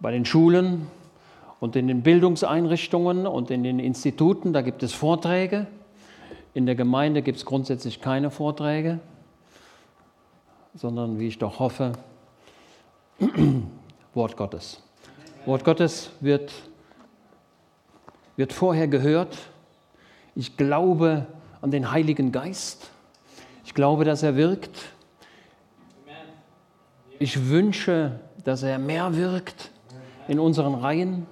bei den Schulen und in den Bildungseinrichtungen und in den Instituten, da gibt es Vorträge. In der Gemeinde gibt es grundsätzlich keine Vorträge, sondern, wie ich doch hoffe, Wort Gottes. Wort Gottes wird, wird vorher gehört. Ich glaube an den Heiligen Geist. Ich glaube, dass er wirkt. Ich wünsche, dass er mehr wirkt in unseren Reihen.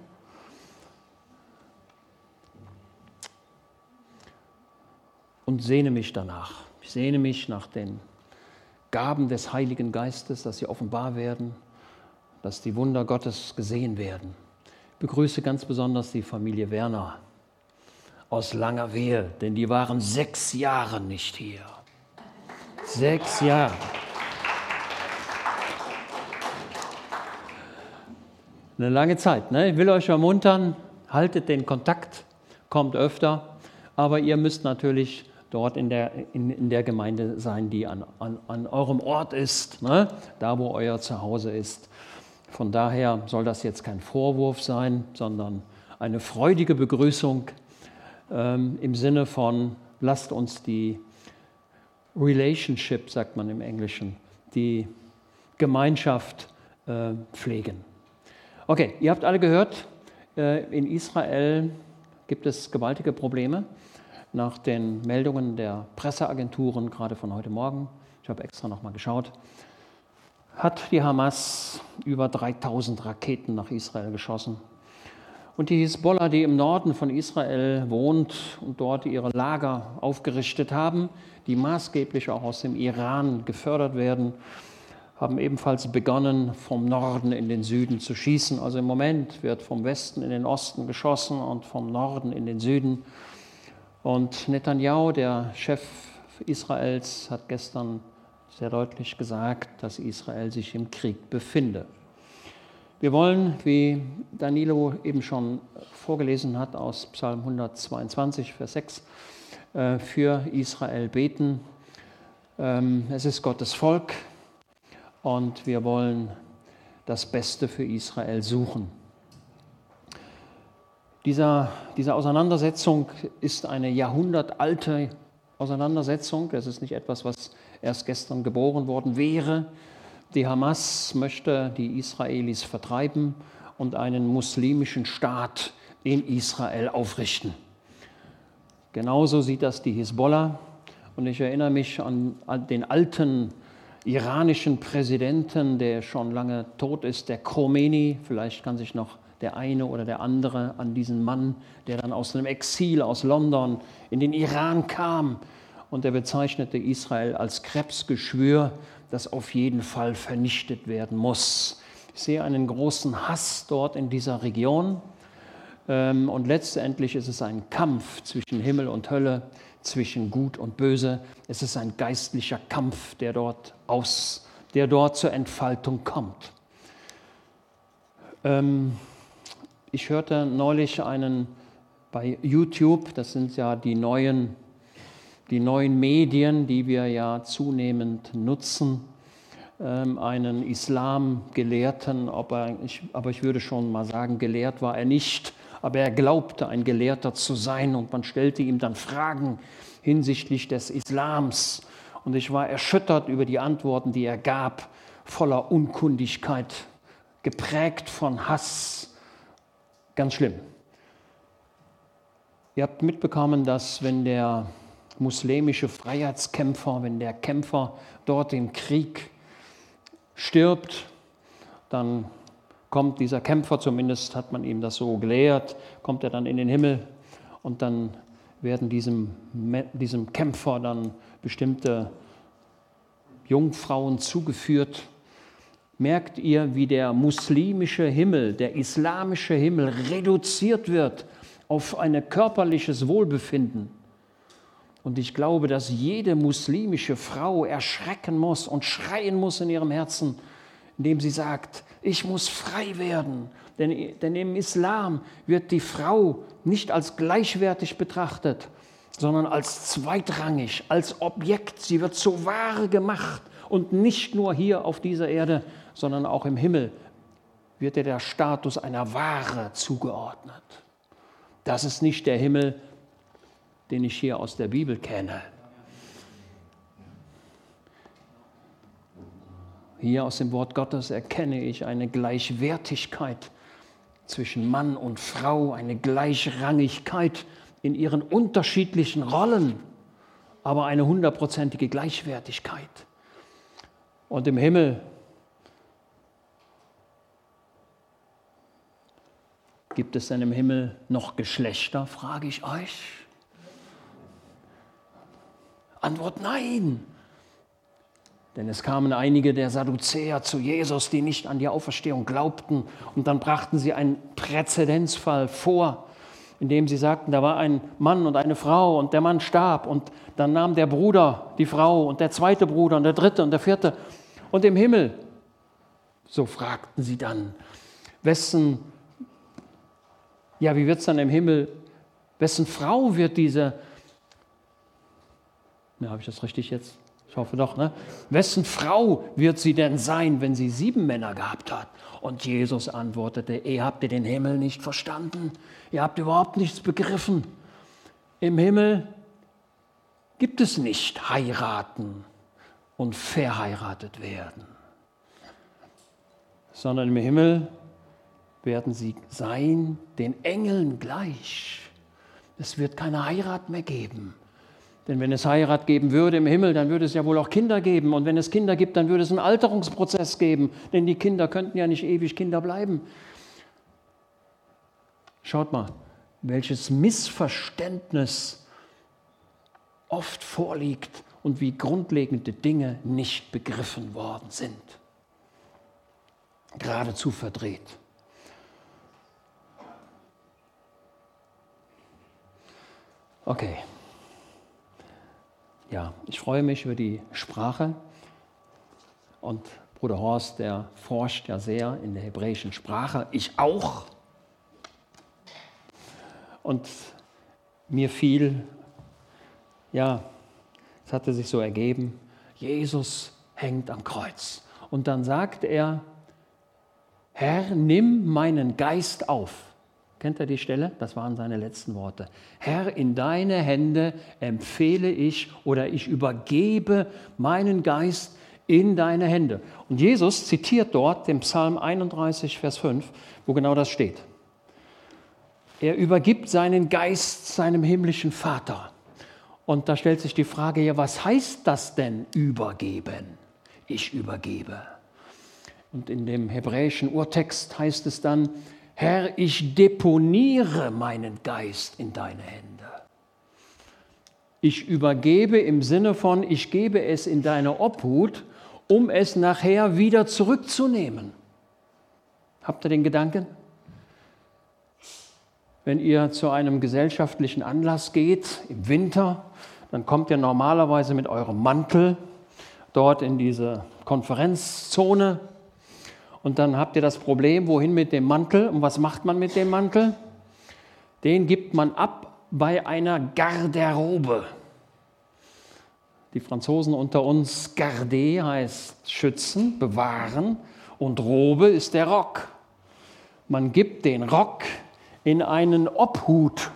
Und sehne mich danach. Ich sehne mich nach den Gaben des Heiligen Geistes, dass sie offenbar werden, dass die Wunder Gottes gesehen werden. Ich begrüße ganz besonders die Familie Werner aus Langerwehe, denn die waren sechs Jahre nicht hier. Sechs Jahre. Eine lange Zeit. Ne? Ich will euch ermuntern, haltet den Kontakt, kommt öfter, aber ihr müsst natürlich dort in der, in, in der Gemeinde sein, die an, an, an eurem Ort ist, ne? da wo euer Zuhause ist. Von daher soll das jetzt kein Vorwurf sein, sondern eine freudige Begrüßung ähm, im Sinne von, lasst uns die Relationship, sagt man im Englischen, die Gemeinschaft äh, pflegen. Okay, ihr habt alle gehört, äh, in Israel gibt es gewaltige Probleme nach den Meldungen der Presseagenturen, gerade von heute Morgen. Ich habe extra nochmal geschaut. Hat die Hamas über 3000 Raketen nach Israel geschossen. Und die Hisbollah, die im Norden von Israel wohnt und dort ihre Lager aufgerichtet haben, die maßgeblich auch aus dem Iran gefördert werden, haben ebenfalls begonnen, vom Norden in den Süden zu schießen. Also im Moment wird vom Westen in den Osten geschossen und vom Norden in den Süden. Und Netanyahu, der Chef Israels, hat gestern sehr deutlich gesagt, dass Israel sich im Krieg befinde. Wir wollen, wie Danilo eben schon vorgelesen hat aus Psalm 122, Vers 6, äh, für Israel beten. Ähm, es ist Gottes Volk, und wir wollen das Beste für Israel suchen. Dieser, diese Auseinandersetzung ist eine jahrhundertalte Auseinandersetzung. Es ist nicht etwas, was erst gestern geboren worden wäre. Die Hamas möchte die Israelis vertreiben und einen muslimischen Staat in Israel aufrichten. Genauso sieht das die Hisbollah. Und ich erinnere mich an, an den alten iranischen Präsidenten, der schon lange tot ist, der Khomeini. Vielleicht kann sich noch der eine oder der andere an diesen Mann, der dann aus einem Exil aus London in den Iran kam und er bezeichnete Israel als Krebsgeschwür, das auf jeden Fall vernichtet werden muss. Ich sehe einen großen Hass dort in dieser Region ähm, und letztendlich ist es ein Kampf zwischen Himmel und Hölle, zwischen Gut und Böse. Es ist ein geistlicher Kampf, der dort, aus, der dort zur Entfaltung kommt. Ähm, ich hörte neulich einen bei YouTube, das sind ja die neuen, die neuen Medien, die wir ja zunehmend nutzen, ähm, einen Islamgelehrten, aber ich, aber ich würde schon mal sagen, gelehrt war er nicht, aber er glaubte, ein Gelehrter zu sein und man stellte ihm dann Fragen hinsichtlich des Islams. Und ich war erschüttert über die Antworten, die er gab, voller Unkundigkeit, geprägt von Hass. Ganz schlimm. Ihr habt mitbekommen, dass wenn der muslimische Freiheitskämpfer, wenn der Kämpfer dort im Krieg stirbt, dann kommt dieser Kämpfer, zumindest hat man ihm das so gelehrt, kommt er dann in den Himmel und dann werden diesem, diesem Kämpfer dann bestimmte Jungfrauen zugeführt. Merkt ihr, wie der muslimische Himmel, der islamische Himmel reduziert wird auf ein körperliches Wohlbefinden? Und ich glaube, dass jede muslimische Frau erschrecken muss und schreien muss in ihrem Herzen, indem sie sagt, ich muss frei werden. Denn, denn im Islam wird die Frau nicht als gleichwertig betrachtet, sondern als zweitrangig, als Objekt. Sie wird zur Ware gemacht und nicht nur hier auf dieser Erde, sondern auch im Himmel wird dir der Status einer Ware zugeordnet. Das ist nicht der Himmel, den ich hier aus der Bibel kenne. Hier aus dem Wort Gottes erkenne ich eine Gleichwertigkeit zwischen Mann und Frau, eine Gleichrangigkeit in ihren unterschiedlichen Rollen, aber eine hundertprozentige Gleichwertigkeit. Und im Himmel gibt es denn im Himmel noch Geschlechter, frage ich euch. Antwort nein. Denn es kamen einige der Sadduzäer zu Jesus, die nicht an die Auferstehung glaubten. Und dann brachten sie einen Präzedenzfall vor, in dem sie sagten, da war ein Mann und eine Frau und der Mann starb. Und dann nahm der Bruder die Frau und der zweite Bruder und der dritte und der vierte. Und im Himmel, so fragten sie dann, wessen, ja, wie wird es dann im Himmel, wessen Frau wird diese, ja, habe ich das richtig jetzt? Ich hoffe doch, ne? Wessen Frau wird sie denn sein, wenn sie sieben Männer gehabt hat? Und Jesus antwortete, ihr habt ihr den Himmel nicht verstanden? Ihr habt überhaupt nichts begriffen. Im Himmel gibt es nicht heiraten und verheiratet werden, sondern im Himmel werden sie sein den Engeln gleich. Es wird keine Heirat mehr geben. Denn wenn es Heirat geben würde im Himmel, dann würde es ja wohl auch Kinder geben. Und wenn es Kinder gibt, dann würde es einen Alterungsprozess geben. Denn die Kinder könnten ja nicht ewig Kinder bleiben. Schaut mal, welches Missverständnis oft vorliegt und wie grundlegende Dinge nicht begriffen worden sind. Geradezu verdreht. Okay. Ja, ich freue mich über die Sprache und Bruder Horst, der forscht ja sehr in der hebräischen Sprache, ich auch. Und mir fiel, ja, es hatte sich so ergeben, Jesus hängt am Kreuz. Und dann sagt er, Herr, nimm meinen Geist auf. Kennt ihr die Stelle? Das waren seine letzten Worte. Herr, in deine Hände empfehle ich oder ich übergebe meinen Geist in deine Hände. Und Jesus zitiert dort den Psalm 31, Vers 5, wo genau das steht. Er übergibt seinen Geist seinem himmlischen Vater. Und da stellt sich die Frage, ja, was heißt das denn übergeben? Ich übergebe. Und in dem hebräischen Urtext heißt es dann, Herr, ich deponiere meinen Geist in deine Hände. Ich übergebe im Sinne von, ich gebe es in deine Obhut, um es nachher wieder zurückzunehmen. Habt ihr den Gedanken? Wenn ihr zu einem gesellschaftlichen Anlass geht im Winter, dann kommt ihr normalerweise mit eurem Mantel dort in diese Konferenzzone und dann habt ihr das Problem, wohin mit dem Mantel? Und was macht man mit dem Mantel? Den gibt man ab bei einer Garderobe. Die Franzosen unter uns, Garde heißt schützen, bewahren und Robe ist der Rock. Man gibt den Rock in einen Obhut,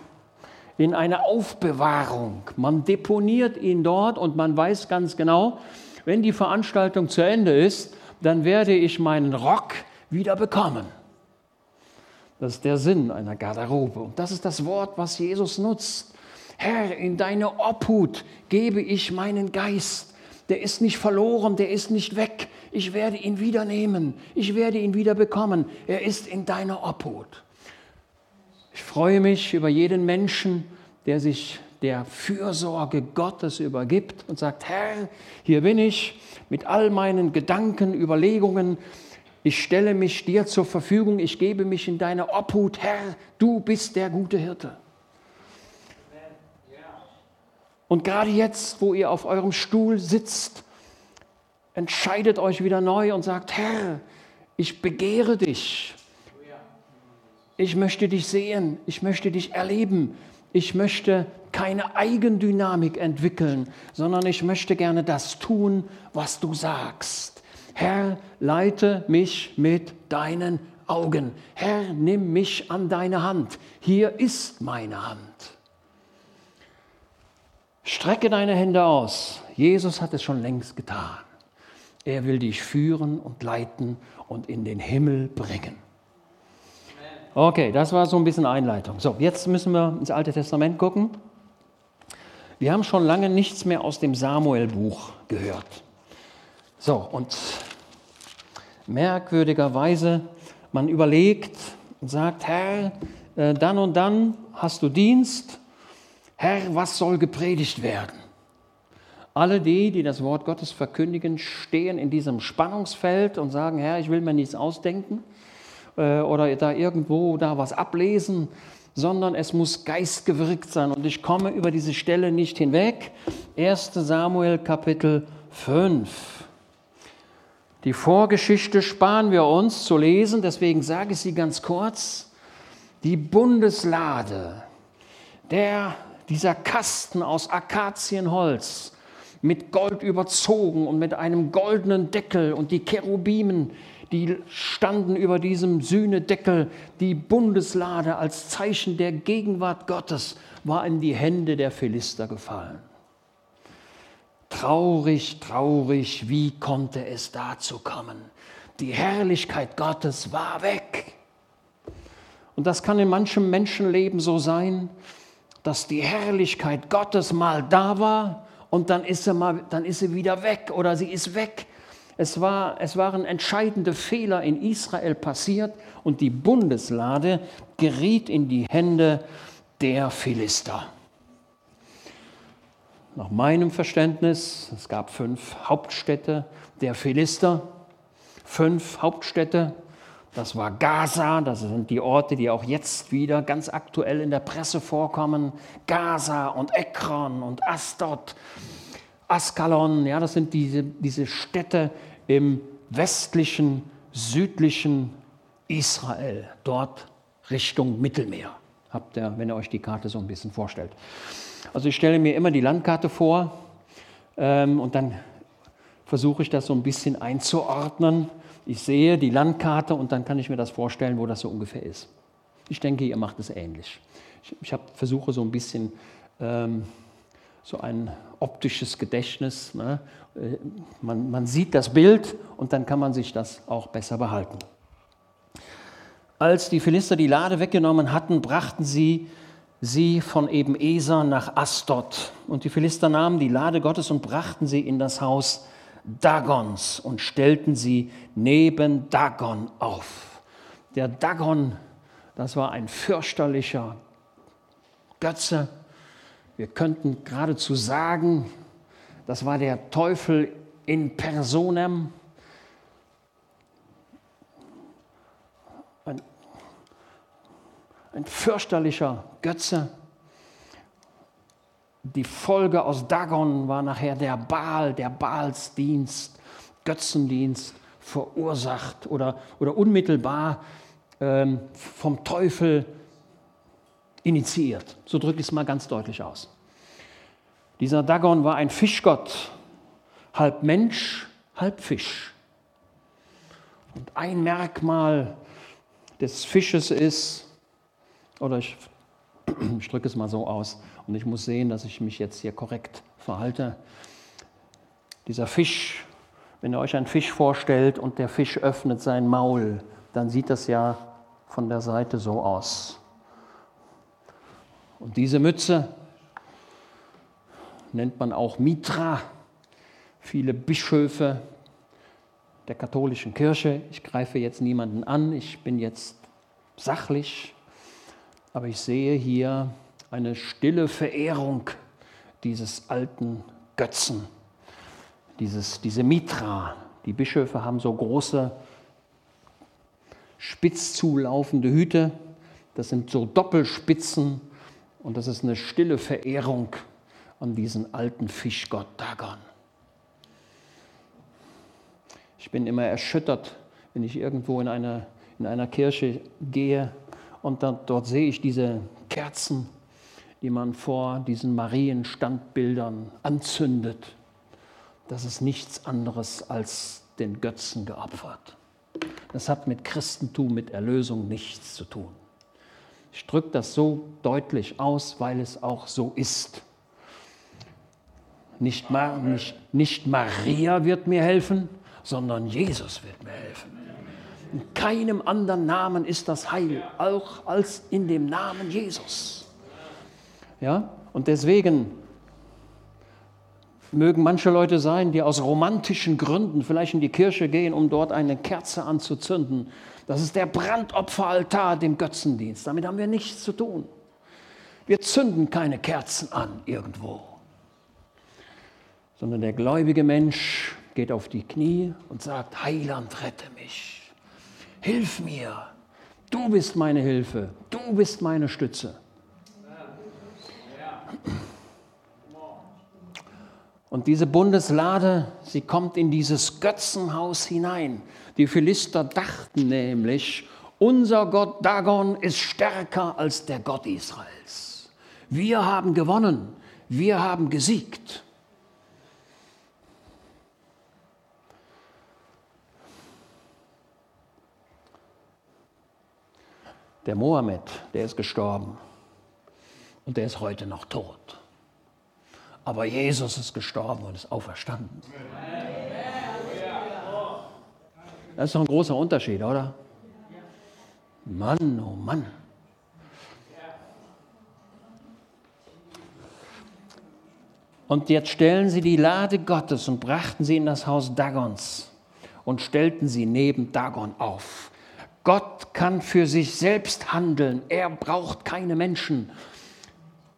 in eine Aufbewahrung. Man deponiert ihn dort und man weiß ganz genau, wenn die Veranstaltung zu Ende ist, dann werde ich meinen Rock wieder bekommen. Das ist der Sinn einer Garderobe. Und das ist das Wort, was Jesus nutzt. Herr, in deine Obhut gebe ich meinen Geist. Der ist nicht verloren, der ist nicht weg. Ich werde ihn wieder nehmen. Ich werde ihn wieder bekommen. Er ist in deiner Obhut. Ich freue mich über jeden Menschen, der sich der Fürsorge Gottes übergibt und sagt, Herr, hier bin ich mit all meinen Gedanken, Überlegungen. Ich stelle mich dir zur Verfügung, ich gebe mich in deine Obhut. Herr, du bist der gute Hirte. Und gerade jetzt, wo ihr auf eurem Stuhl sitzt, entscheidet euch wieder neu und sagt, Herr, ich begehre dich. Ich möchte dich sehen, ich möchte dich erleben, ich möchte keine Eigendynamik entwickeln, sondern ich möchte gerne das tun, was du sagst. Herr, leite mich mit deinen Augen. Herr, nimm mich an deine Hand. Hier ist meine Hand. Strecke deine Hände aus. Jesus hat es schon längst getan. Er will dich führen und leiten und in den Himmel bringen. Okay, das war so ein bisschen Einleitung. So, jetzt müssen wir ins Alte Testament gucken. Wir haben schon lange nichts mehr aus dem Samuel-Buch gehört. So, und merkwürdigerweise, man überlegt und sagt, Herr, äh, dann und dann hast du Dienst. Herr, was soll gepredigt werden? Alle die, die das Wort Gottes verkündigen, stehen in diesem Spannungsfeld und sagen, Herr, ich will mir nichts ausdenken äh, oder da irgendwo da was ablesen, sondern es muss geistgewirkt sein. Und ich komme über diese Stelle nicht hinweg. 1 Samuel Kapitel 5. Die Vorgeschichte sparen wir uns zu lesen, deswegen sage ich sie ganz kurz. Die Bundeslade, der, dieser Kasten aus Akazienholz, mit Gold überzogen und mit einem goldenen Deckel und die Cherubimen, die standen über diesem Sühnedeckel. Die Bundeslade als Zeichen der Gegenwart Gottes war in die Hände der Philister gefallen. Traurig, traurig, wie konnte es dazu kommen? Die Herrlichkeit Gottes war weg. Und das kann in manchem Menschenleben so sein, dass die Herrlichkeit Gottes mal da war und dann ist sie, mal, dann ist sie wieder weg oder sie ist weg. Es, war, es waren entscheidende Fehler in Israel passiert und die Bundeslade geriet in die Hände der Philister. Nach meinem Verständnis, es gab fünf Hauptstädte der Philister, fünf Hauptstädte. Das war Gaza, das sind die Orte, die auch jetzt wieder ganz aktuell in der Presse vorkommen. Gaza und Ekron und Astot, Askalon, ja, das sind diese, diese Städte, im westlichen, südlichen Israel, dort Richtung Mittelmeer. Habt ihr, wenn ihr euch die Karte so ein bisschen vorstellt. Also ich stelle mir immer die Landkarte vor ähm, und dann versuche ich das so ein bisschen einzuordnen. Ich sehe die Landkarte und dann kann ich mir das vorstellen, wo das so ungefähr ist. Ich denke, ihr macht es ähnlich. Ich, ich hab, versuche so ein bisschen ähm, so ein optisches Gedächtnis. Ne? Äh, man, man sieht das Bild und dann kann man sich das auch besser behalten. Als die Philister die Lade weggenommen hatten, brachten sie sie von eben Eser nach Astot. Und die Philister nahmen die Lade Gottes und brachten sie in das Haus Dagons und stellten sie neben Dagon auf. Der Dagon, das war ein fürchterlicher Götze, wir könnten geradezu sagen, das war der Teufel in personam. Ein, ein fürchterlicher Götze. Die Folge aus Dagon war nachher der Baal, der Baalsdienst, Götzendienst verursacht oder, oder unmittelbar ähm, vom Teufel initiiert. So drücke ich es mal ganz deutlich aus. Dieser Dagon war ein Fischgott, halb Mensch, halb Fisch. Und ein Merkmal des Fisches ist, oder ich, ich drücke es mal so aus, und ich muss sehen, dass ich mich jetzt hier korrekt verhalte. Dieser Fisch, wenn ihr euch einen Fisch vorstellt und der Fisch öffnet sein Maul, dann sieht das ja von der Seite so aus. Und diese Mütze nennt man auch Mitra. Viele Bischöfe der katholischen Kirche, ich greife jetzt niemanden an, ich bin jetzt sachlich, aber ich sehe hier eine stille Verehrung dieses alten Götzen, dieses, diese Mitra. Die Bischöfe haben so große, spitz zulaufende Hüte, das sind so Doppelspitzen und das ist eine stille Verehrung an diesen alten Fischgott Dagon. Ich bin immer erschüttert, wenn ich irgendwo in einer, in einer Kirche gehe und dann, dort sehe ich diese Kerzen, die man vor diesen Marienstandbildern anzündet. Das ist nichts anderes als den Götzen geopfert. Das hat mit Christentum, mit Erlösung nichts zu tun. Ich drücke das so deutlich aus, weil es auch so ist. Nicht, nicht, nicht Maria wird mir helfen, sondern Jesus wird mir helfen. In keinem anderen Namen ist das Heil, auch als in dem Namen Jesus. Ja? Und deswegen mögen manche Leute sein, die aus romantischen Gründen vielleicht in die Kirche gehen, um dort eine Kerze anzuzünden. Das ist der Brandopferaltar dem Götzendienst. Damit haben wir nichts zu tun. Wir zünden keine Kerzen an irgendwo, sondern der gläubige Mensch geht auf die Knie und sagt, Heiland, rette mich, hilf mir, du bist meine Hilfe, du bist meine Stütze. Und diese Bundeslade, sie kommt in dieses Götzenhaus hinein. Die Philister dachten nämlich, unser Gott Dagon ist stärker als der Gott Israels. Wir haben gewonnen, wir haben gesiegt. Der Mohammed, der ist gestorben und der ist heute noch tot. Aber Jesus ist gestorben und ist auferstanden. Das ist doch ein großer Unterschied, oder? Mann, oh Mann. Und jetzt stellen sie die Lade Gottes und brachten sie in das Haus Dagons und stellten sie neben Dagon auf. Gott kann für sich selbst handeln. Er braucht keine Menschen.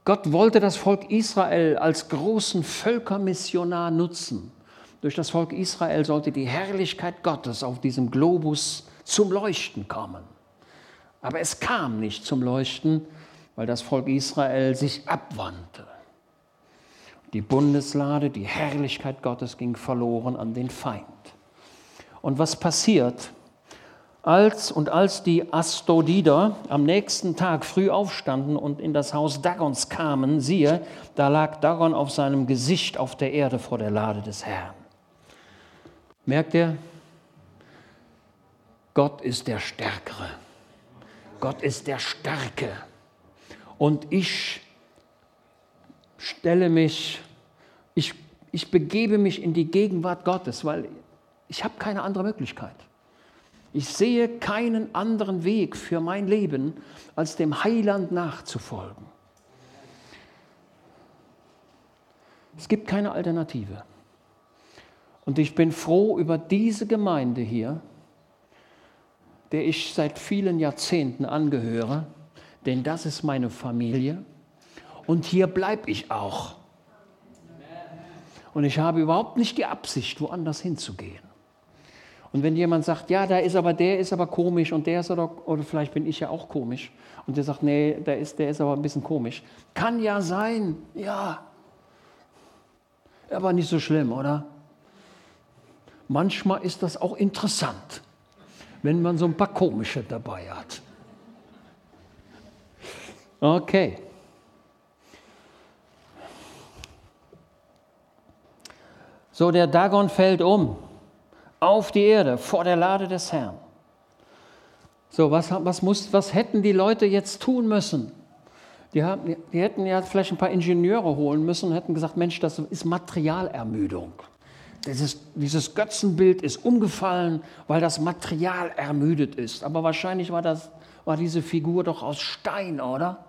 Gott wollte das Volk Israel als großen Völkermissionar nutzen. Durch das Volk Israel sollte die Herrlichkeit Gottes auf diesem Globus zum Leuchten kommen. Aber es kam nicht zum Leuchten, weil das Volk Israel sich abwandte. Die Bundeslade, die Herrlichkeit Gottes ging verloren an den Feind. Und was passiert? Als und als die Astodider am nächsten Tag früh aufstanden und in das Haus Dagons kamen, siehe, da lag Dagon auf seinem Gesicht auf der Erde vor der Lade des Herrn. Merkt ihr? Gott ist der Stärkere. Gott ist der Starke. Und ich stelle mich, ich, ich begebe mich in die Gegenwart Gottes, weil ich habe keine andere Möglichkeit. Ich sehe keinen anderen Weg für mein Leben, als dem Heiland nachzufolgen. Es gibt keine Alternative. Und ich bin froh über diese Gemeinde hier, der ich seit vielen Jahrzehnten angehöre, denn das ist meine Familie und hier bleibe ich auch. Und ich habe überhaupt nicht die Absicht, woanders hinzugehen. Und wenn jemand sagt, ja, da ist aber der ist aber komisch und der ist oder, oder vielleicht bin ich ja auch komisch und der sagt, nee, der ist, der ist aber ein bisschen komisch. Kann ja sein, ja. Aber nicht so schlimm, oder? Manchmal ist das auch interessant, wenn man so ein paar komische dabei hat. Okay. So, der Dagon fällt um auf die Erde vor der Lade des Herrn. So, was, was, muss, was hätten die Leute jetzt tun müssen? Die, haben, die hätten ja vielleicht ein paar Ingenieure holen müssen und hätten gesagt, Mensch, das ist Materialermüdung. Dieses, dieses Götzenbild ist umgefallen, weil das Material ermüdet ist. Aber wahrscheinlich war, das, war diese Figur doch aus Stein, oder?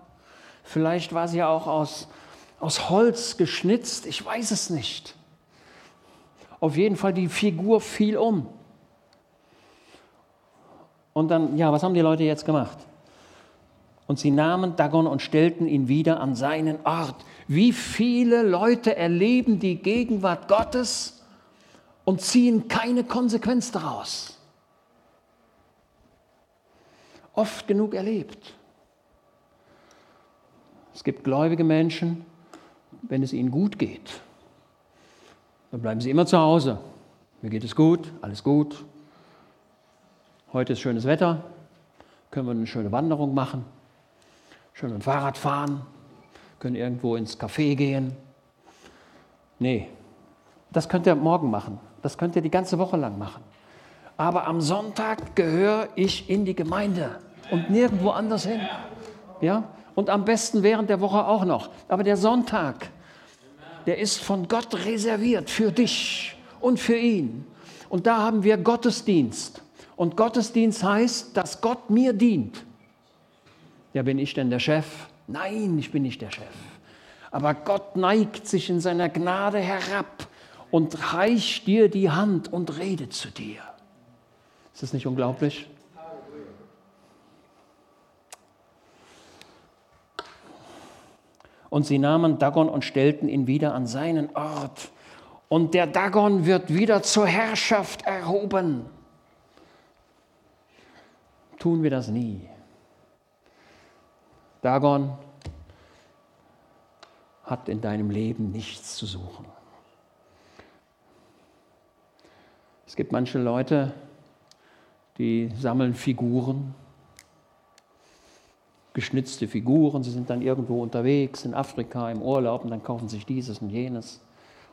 Vielleicht war sie ja auch aus, aus Holz geschnitzt, ich weiß es nicht. Auf jeden Fall, die Figur fiel um. Und dann, ja, was haben die Leute jetzt gemacht? Und sie nahmen Dagon und stellten ihn wieder an seinen Ort. Wie viele Leute erleben die Gegenwart Gottes und ziehen keine Konsequenz daraus? Oft genug erlebt. Es gibt gläubige Menschen, wenn es ihnen gut geht, dann bleiben Sie immer zu Hause. Mir geht es gut, alles gut. Heute ist schönes Wetter, können wir eine schöne Wanderung machen, schön mit Fahrrad fahren, können irgendwo ins Café gehen. Nee, das könnt ihr morgen machen, das könnt ihr die ganze Woche lang machen. aber am Sonntag gehöre ich in die Gemeinde und nirgendwo anders hin. Ja? Und am besten während der Woche auch noch. Aber der Sonntag, der ist von Gott reserviert für dich und für ihn. Und da haben wir Gottesdienst. Und Gottesdienst heißt, dass Gott mir dient. Ja, bin ich denn der Chef? Nein, ich bin nicht der Chef. Aber Gott neigt sich in seiner Gnade herab und reicht dir die Hand und redet zu dir. Ist das nicht unglaublich? Und sie nahmen Dagon und stellten ihn wieder an seinen Ort. Und der Dagon wird wieder zur Herrschaft erhoben. Tun wir das nie. Dagon hat in deinem Leben nichts zu suchen. Es gibt manche Leute, die sammeln Figuren, geschnitzte Figuren. Sie sind dann irgendwo unterwegs in Afrika im Urlaub und dann kaufen sich dieses und jenes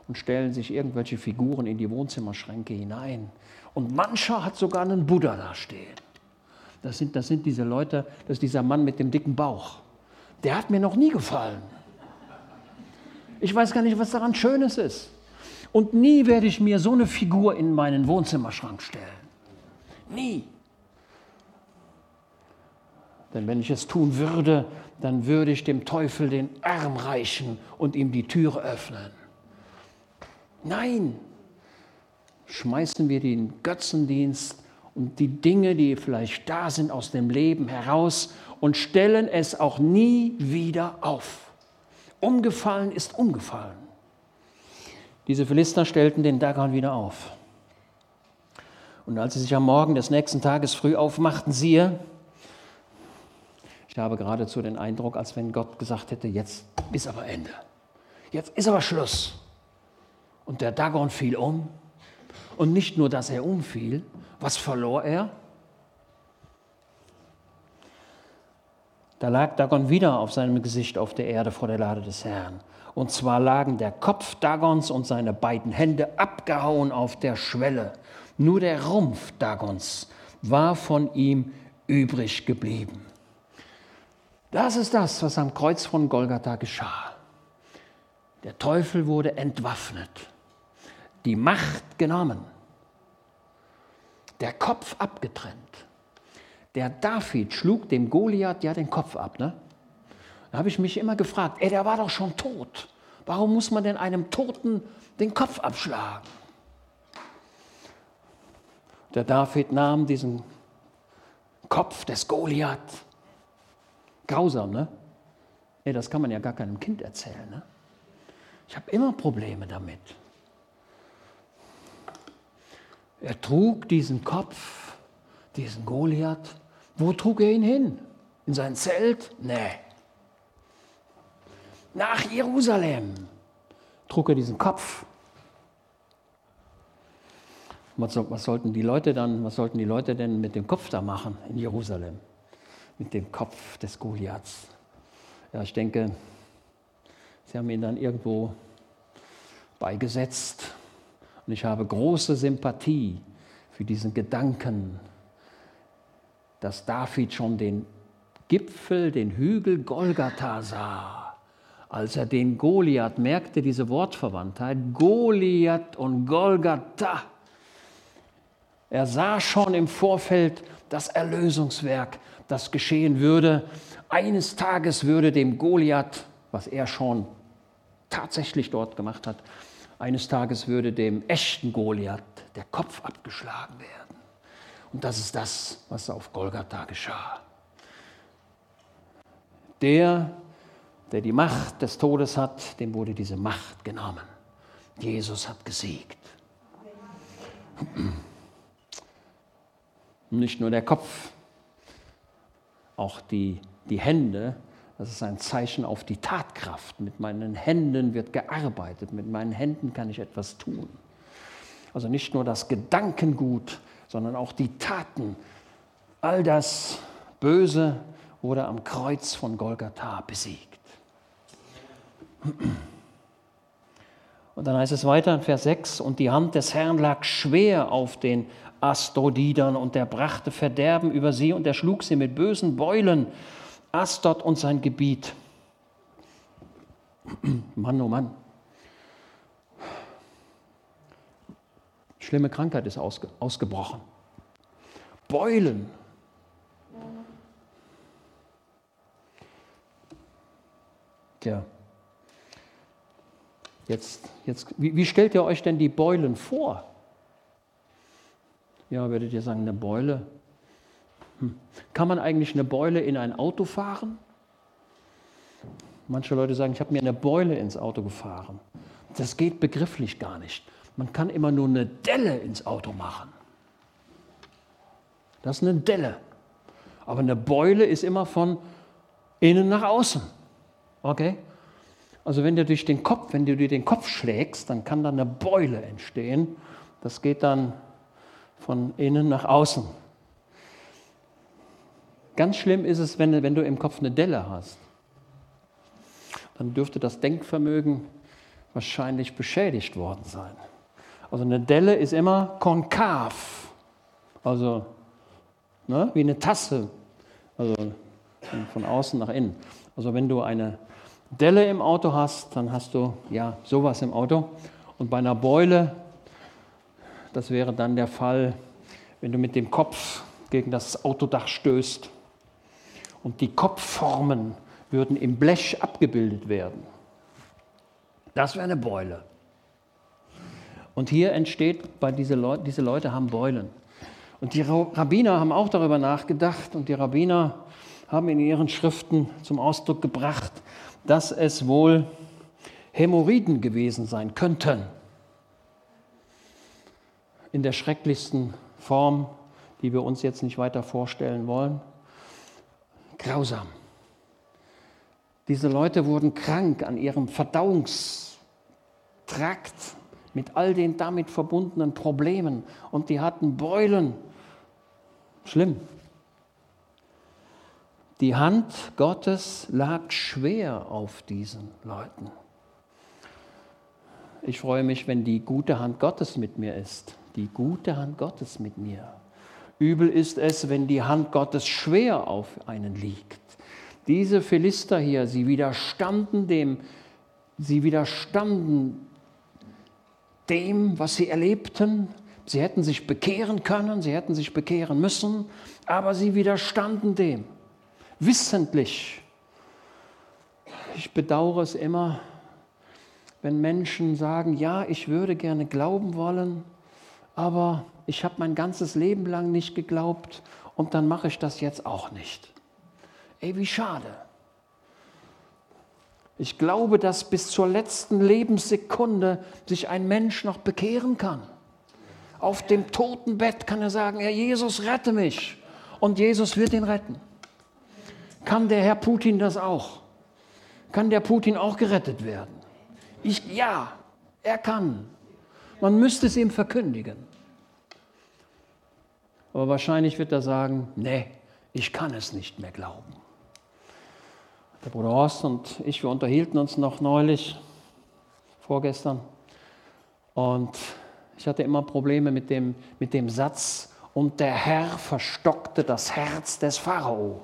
und stellen sich irgendwelche Figuren in die Wohnzimmerschränke hinein. Und mancher hat sogar einen Buddha da stehen. Das sind, das sind diese Leute, das ist dieser Mann mit dem dicken Bauch. Der hat mir noch nie gefallen. Ich weiß gar nicht, was daran Schönes ist. Und nie werde ich mir so eine Figur in meinen Wohnzimmerschrank stellen. Nie. Denn wenn ich es tun würde, dann würde ich dem Teufel den Arm reichen und ihm die Türe öffnen. Nein, schmeißen wir den Götzendienst und die Dinge, die vielleicht da sind, aus dem Leben heraus und stellen es auch nie wieder auf. Umgefallen ist umgefallen. Diese Philister stellten den Dagon wieder auf. Und als sie sich am Morgen des nächsten Tages früh aufmachten, siehe, ich habe geradezu den Eindruck, als wenn Gott gesagt hätte, jetzt ist aber Ende. Jetzt ist aber Schluss. Und der Dagon fiel um. Und nicht nur, dass er umfiel, was verlor er? Da lag Dagon wieder auf seinem Gesicht auf der Erde vor der Lade des Herrn. Und zwar lagen der Kopf Dagons und seine beiden Hände abgehauen auf der Schwelle. Nur der Rumpf Dagons war von ihm übrig geblieben. Das ist das, was am Kreuz von Golgatha geschah. Der Teufel wurde entwaffnet, die Macht genommen, der Kopf abgetrennt. Der David schlug dem Goliath ja den Kopf ab. Ne? Da habe ich mich immer gefragt, ey, der war doch schon tot. Warum muss man denn einem Toten den Kopf abschlagen? Der David nahm diesen Kopf des Goliath. Grausam, ne? Ey, das kann man ja gar keinem Kind erzählen. Ne? Ich habe immer Probleme damit. Er trug diesen Kopf, diesen Goliath. Wo trug er ihn hin? In sein Zelt? Nee nach Jerusalem, trug er diesen Kopf. Was, was, sollten die Leute dann, was sollten die Leute denn mit dem Kopf da machen in Jerusalem? Mit dem Kopf des Goliaths. Ja, ich denke, sie haben ihn dann irgendwo beigesetzt. Und ich habe große Sympathie für diesen Gedanken, dass David schon den Gipfel, den Hügel Golgatha sah als er den Goliath merkte, diese Wortverwandtheit, Goliath und Golgatha. Er sah schon im Vorfeld das Erlösungswerk, das geschehen würde. Eines Tages würde dem Goliath, was er schon tatsächlich dort gemacht hat, eines Tages würde dem echten Goliath der Kopf abgeschlagen werden. Und das ist das, was auf Golgatha geschah. Der, der die Macht des Todes hat, dem wurde diese Macht genommen. Jesus hat gesiegt. Nicht nur der Kopf, auch die, die Hände, das ist ein Zeichen auf die Tatkraft. Mit meinen Händen wird gearbeitet, mit meinen Händen kann ich etwas tun. Also nicht nur das Gedankengut, sondern auch die Taten. All das Böse wurde am Kreuz von Golgatha besiegt. Und dann heißt es weiter in Vers 6, und die Hand des Herrn lag schwer auf den Astrodidern und er brachte Verderben über sie und er schlug sie mit bösen Beulen, Astod und sein Gebiet. Mann, oh Mann. Schlimme Krankheit ist ausge ausgebrochen. Beulen. Tja. Jetzt, jetzt, wie, wie stellt ihr euch denn die Beulen vor? Ja, werdet ihr sagen, eine Beule? Hm. Kann man eigentlich eine Beule in ein Auto fahren? Manche Leute sagen, ich habe mir eine Beule ins Auto gefahren. Das geht begrifflich gar nicht. Man kann immer nur eine Delle ins Auto machen. Das ist eine Delle. Aber eine Beule ist immer von innen nach außen. Okay? Also wenn du durch den Kopf, wenn du dir den Kopf schlägst, dann kann da eine Beule entstehen. Das geht dann von innen nach außen. Ganz schlimm ist es, wenn, wenn du im Kopf eine Delle hast. Dann dürfte das Denkvermögen wahrscheinlich beschädigt worden sein. Also eine Delle ist immer konkav, also ne, wie eine Tasse, also von außen nach innen. Also wenn du eine Delle im Auto hast, dann hast du ja sowas im Auto. Und bei einer Beule, das wäre dann der Fall, wenn du mit dem Kopf gegen das Autodach stößt und die Kopfformen würden im Blech abgebildet werden. Das wäre eine Beule. Und hier entsteht, bei diese Leute, diese Leute haben Beulen. Und die Rabbiner haben auch darüber nachgedacht und die Rabbiner haben in ihren Schriften zum Ausdruck gebracht, dass es wohl Hämorrhoiden gewesen sein könnten. In der schrecklichsten Form, die wir uns jetzt nicht weiter vorstellen wollen. Grausam. Diese Leute wurden krank an ihrem Verdauungstrakt mit all den damit verbundenen Problemen und die hatten Beulen. Schlimm. Die Hand Gottes lag schwer auf diesen Leuten. Ich freue mich, wenn die gute Hand Gottes mit mir ist. Die gute Hand Gottes mit mir. Übel ist es, wenn die Hand Gottes schwer auf einen liegt. Diese Philister hier, sie widerstanden dem, sie widerstanden dem, was sie erlebten. Sie hätten sich bekehren können, sie hätten sich bekehren müssen, aber sie widerstanden dem, wissentlich. Ich bedauere es immer, wenn Menschen sagen, ja, ich würde gerne glauben wollen, aber ich habe mein ganzes Leben lang nicht geglaubt und dann mache ich das jetzt auch nicht. Ey, wie schade. Ich glaube, dass bis zur letzten Lebenssekunde sich ein Mensch noch bekehren kann. Auf dem Totenbett kann er sagen, Herr Jesus, rette mich. Und Jesus wird ihn retten. Kann der Herr Putin das auch? Kann der Putin auch gerettet werden? Ich, ja, er kann. Man müsste es ihm verkündigen. Aber wahrscheinlich wird er sagen, nee, ich kann es nicht mehr glauben. Der Bruder Horst und ich, wir unterhielten uns noch neulich, vorgestern. Und ich hatte immer Probleme mit dem, mit dem Satz, und der Herr verstockte das Herz des Pharao.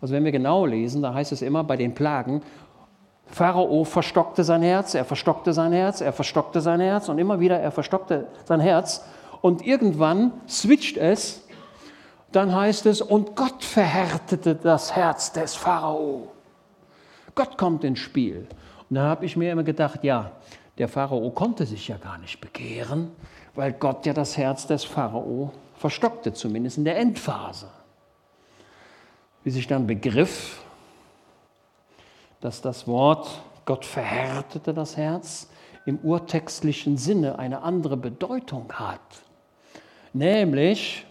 Also wenn wir genau lesen, da heißt es immer bei den Plagen, Pharao verstockte sein Herz, er verstockte sein Herz, er verstockte sein Herz und immer wieder er verstockte sein Herz. Und irgendwann switcht es, dann heißt es, und Gott verhärtete das Herz des Pharao. Gott kommt ins Spiel. Und da habe ich mir immer gedacht, ja, der Pharao konnte sich ja gar nicht bekehren, weil Gott ja das Herz des Pharao verstockte, zumindest in der Endphase. Bis ich dann begriff, dass das Wort Gott verhärtete das Herz im urtextlichen Sinne eine andere Bedeutung hat. Nämlich,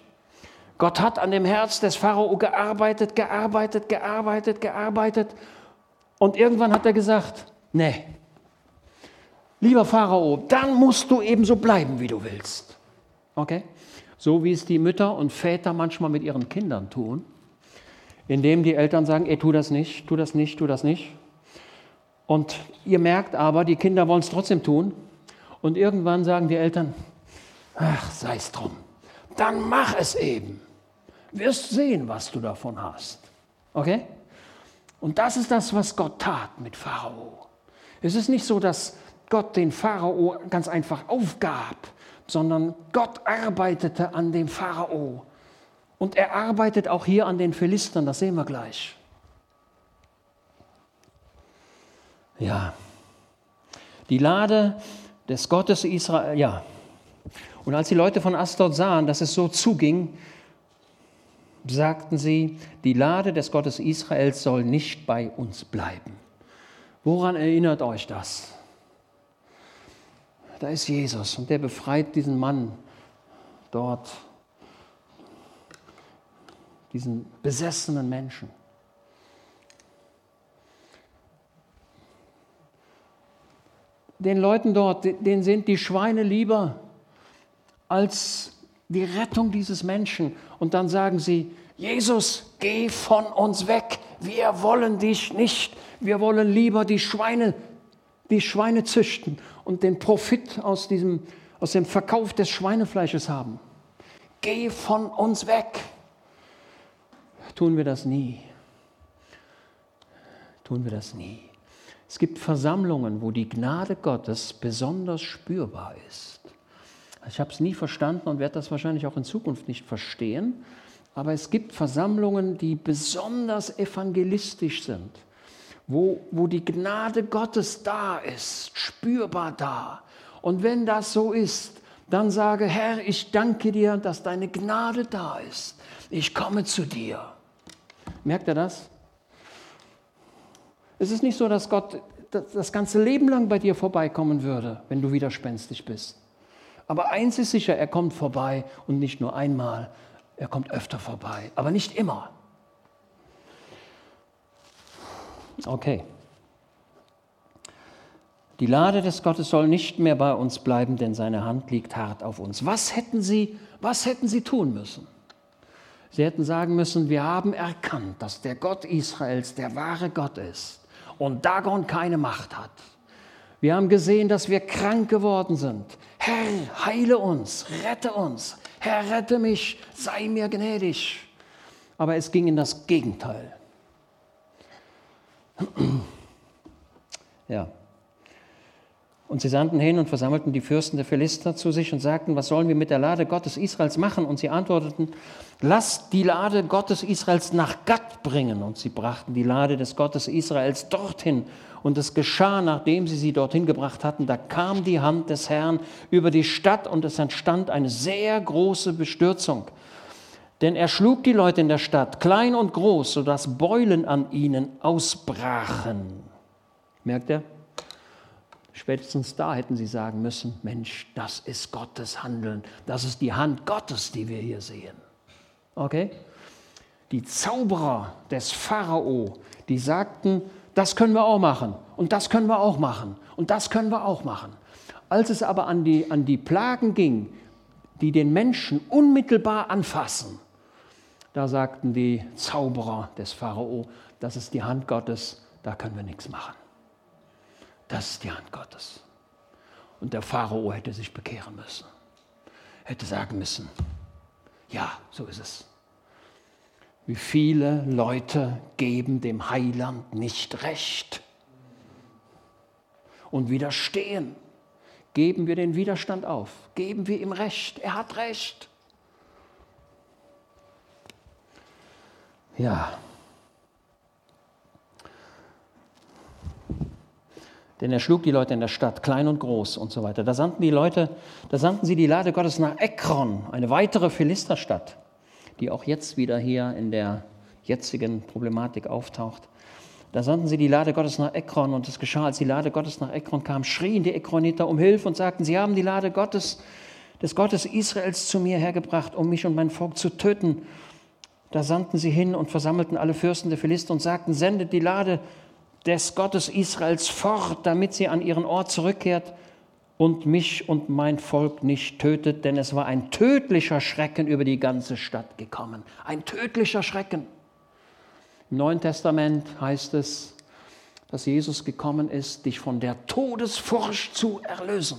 Gott hat an dem Herz des Pharao gearbeitet, gearbeitet, gearbeitet, gearbeitet und irgendwann hat er gesagt, nee, lieber Pharao, dann musst du eben so bleiben, wie du willst. Okay? So wie es die Mütter und Väter manchmal mit ihren Kindern tun, indem die Eltern sagen, ey, tu das nicht, tu das nicht, tu das nicht. Und ihr merkt aber, die Kinder wollen es trotzdem tun. Und irgendwann sagen die Eltern, ach, sei es drum, dann mach es eben. Wirst sehen, was du davon hast. Okay? Und das ist das, was Gott tat mit Pharao. Es ist nicht so, dass Gott den Pharao ganz einfach aufgab, sondern Gott arbeitete an dem Pharao. Und er arbeitet auch hier an den Philistern, das sehen wir gleich. Ja, die Lade des Gottes Israel, ja. Und als die Leute von Asdod sahen, dass es so zuging, sagten sie, die Lade des Gottes Israels soll nicht bei uns bleiben. Woran erinnert euch das? Da ist Jesus und der befreit diesen Mann dort, diesen besessenen Menschen. Den Leuten dort, denen sind die Schweine lieber als die Rettung dieses Menschen. Und dann sagen sie, Jesus, geh von uns weg. Wir wollen dich nicht. Wir wollen lieber die Schweine, die Schweine züchten und den Profit aus, diesem, aus dem Verkauf des Schweinefleisches haben. Geh von uns weg. Tun wir das nie. Tun wir das nie. Es gibt Versammlungen, wo die Gnade Gottes besonders spürbar ist. Ich habe es nie verstanden und werde das wahrscheinlich auch in Zukunft nicht verstehen. Aber es gibt Versammlungen, die besonders evangelistisch sind, wo, wo die Gnade Gottes da ist, spürbar da. Und wenn das so ist, dann sage, Herr, ich danke dir, dass deine Gnade da ist. Ich komme zu dir. Merkt ihr das? Es ist nicht so, dass Gott das ganze Leben lang bei dir vorbeikommen würde, wenn du widerspenstig bist. Aber eins ist sicher, er kommt vorbei und nicht nur einmal, er kommt öfter vorbei, aber nicht immer. Okay. Die Lade des Gottes soll nicht mehr bei uns bleiben, denn seine Hand liegt hart auf uns. Was hätten sie, was hätten sie tun müssen? Sie hätten sagen müssen, wir haben erkannt, dass der Gott Israels der wahre Gott ist und Dagon keine Macht hat. Wir haben gesehen, dass wir krank geworden sind. Herr, heile uns, rette uns. Herr, rette mich, sei mir gnädig. Aber es ging in das Gegenteil. Ja. Und sie sandten hin und versammelten die Fürsten der Philister zu sich und sagten, was sollen wir mit der Lade Gottes Israels machen? Und sie antworteten, lasst die Lade Gottes Israels nach Gad bringen. Und sie brachten die Lade des Gottes Israels dorthin. Und es geschah, nachdem sie sie dorthin gebracht hatten, da kam die Hand des Herrn über die Stadt und es entstand eine sehr große Bestürzung. Denn er schlug die Leute in der Stadt, klein und groß, sodass Beulen an ihnen ausbrachen. Merkt ihr? Spätestens da hätten sie sagen müssen, Mensch, das ist Gottes Handeln, das ist die Hand Gottes, die wir hier sehen. Okay? Die Zauberer des Pharao, die sagten, das können wir auch machen und das können wir auch machen und das können wir auch machen. Als es aber an die, an die Plagen ging, die den Menschen unmittelbar anfassen, da sagten die Zauberer des Pharao, das ist die Hand Gottes, da können wir nichts machen. Das ist die Hand Gottes. Und der Pharao hätte sich bekehren müssen. Hätte sagen müssen, ja, so ist es. Wie viele Leute geben dem Heiland nicht recht und widerstehen. Geben wir den Widerstand auf, geben wir ihm Recht, er hat Recht. Ja. Denn er schlug die Leute in der Stadt, klein und groß und so weiter. Da sandten die Leute, da sandten sie die Lade Gottes nach Ekron, eine weitere Philisterstadt, die auch jetzt wieder hier in der jetzigen Problematik auftaucht. Da sandten sie die Lade Gottes nach Ekron und es geschah, als die Lade Gottes nach Ekron kam, schrien die Ekroniter um Hilfe und sagten, sie haben die Lade Gottes, des Gottes Israels zu mir hergebracht, um mich und mein Volk zu töten. Da sandten sie hin und versammelten alle Fürsten der Philister und sagten, sendet die Lade des Gottes Israels fort, damit sie an ihren Ort zurückkehrt und mich und mein Volk nicht tötet, denn es war ein tödlicher Schrecken über die ganze Stadt gekommen. Ein tödlicher Schrecken. Im Neuen Testament heißt es, dass Jesus gekommen ist, dich von der Todesfurcht zu erlösen.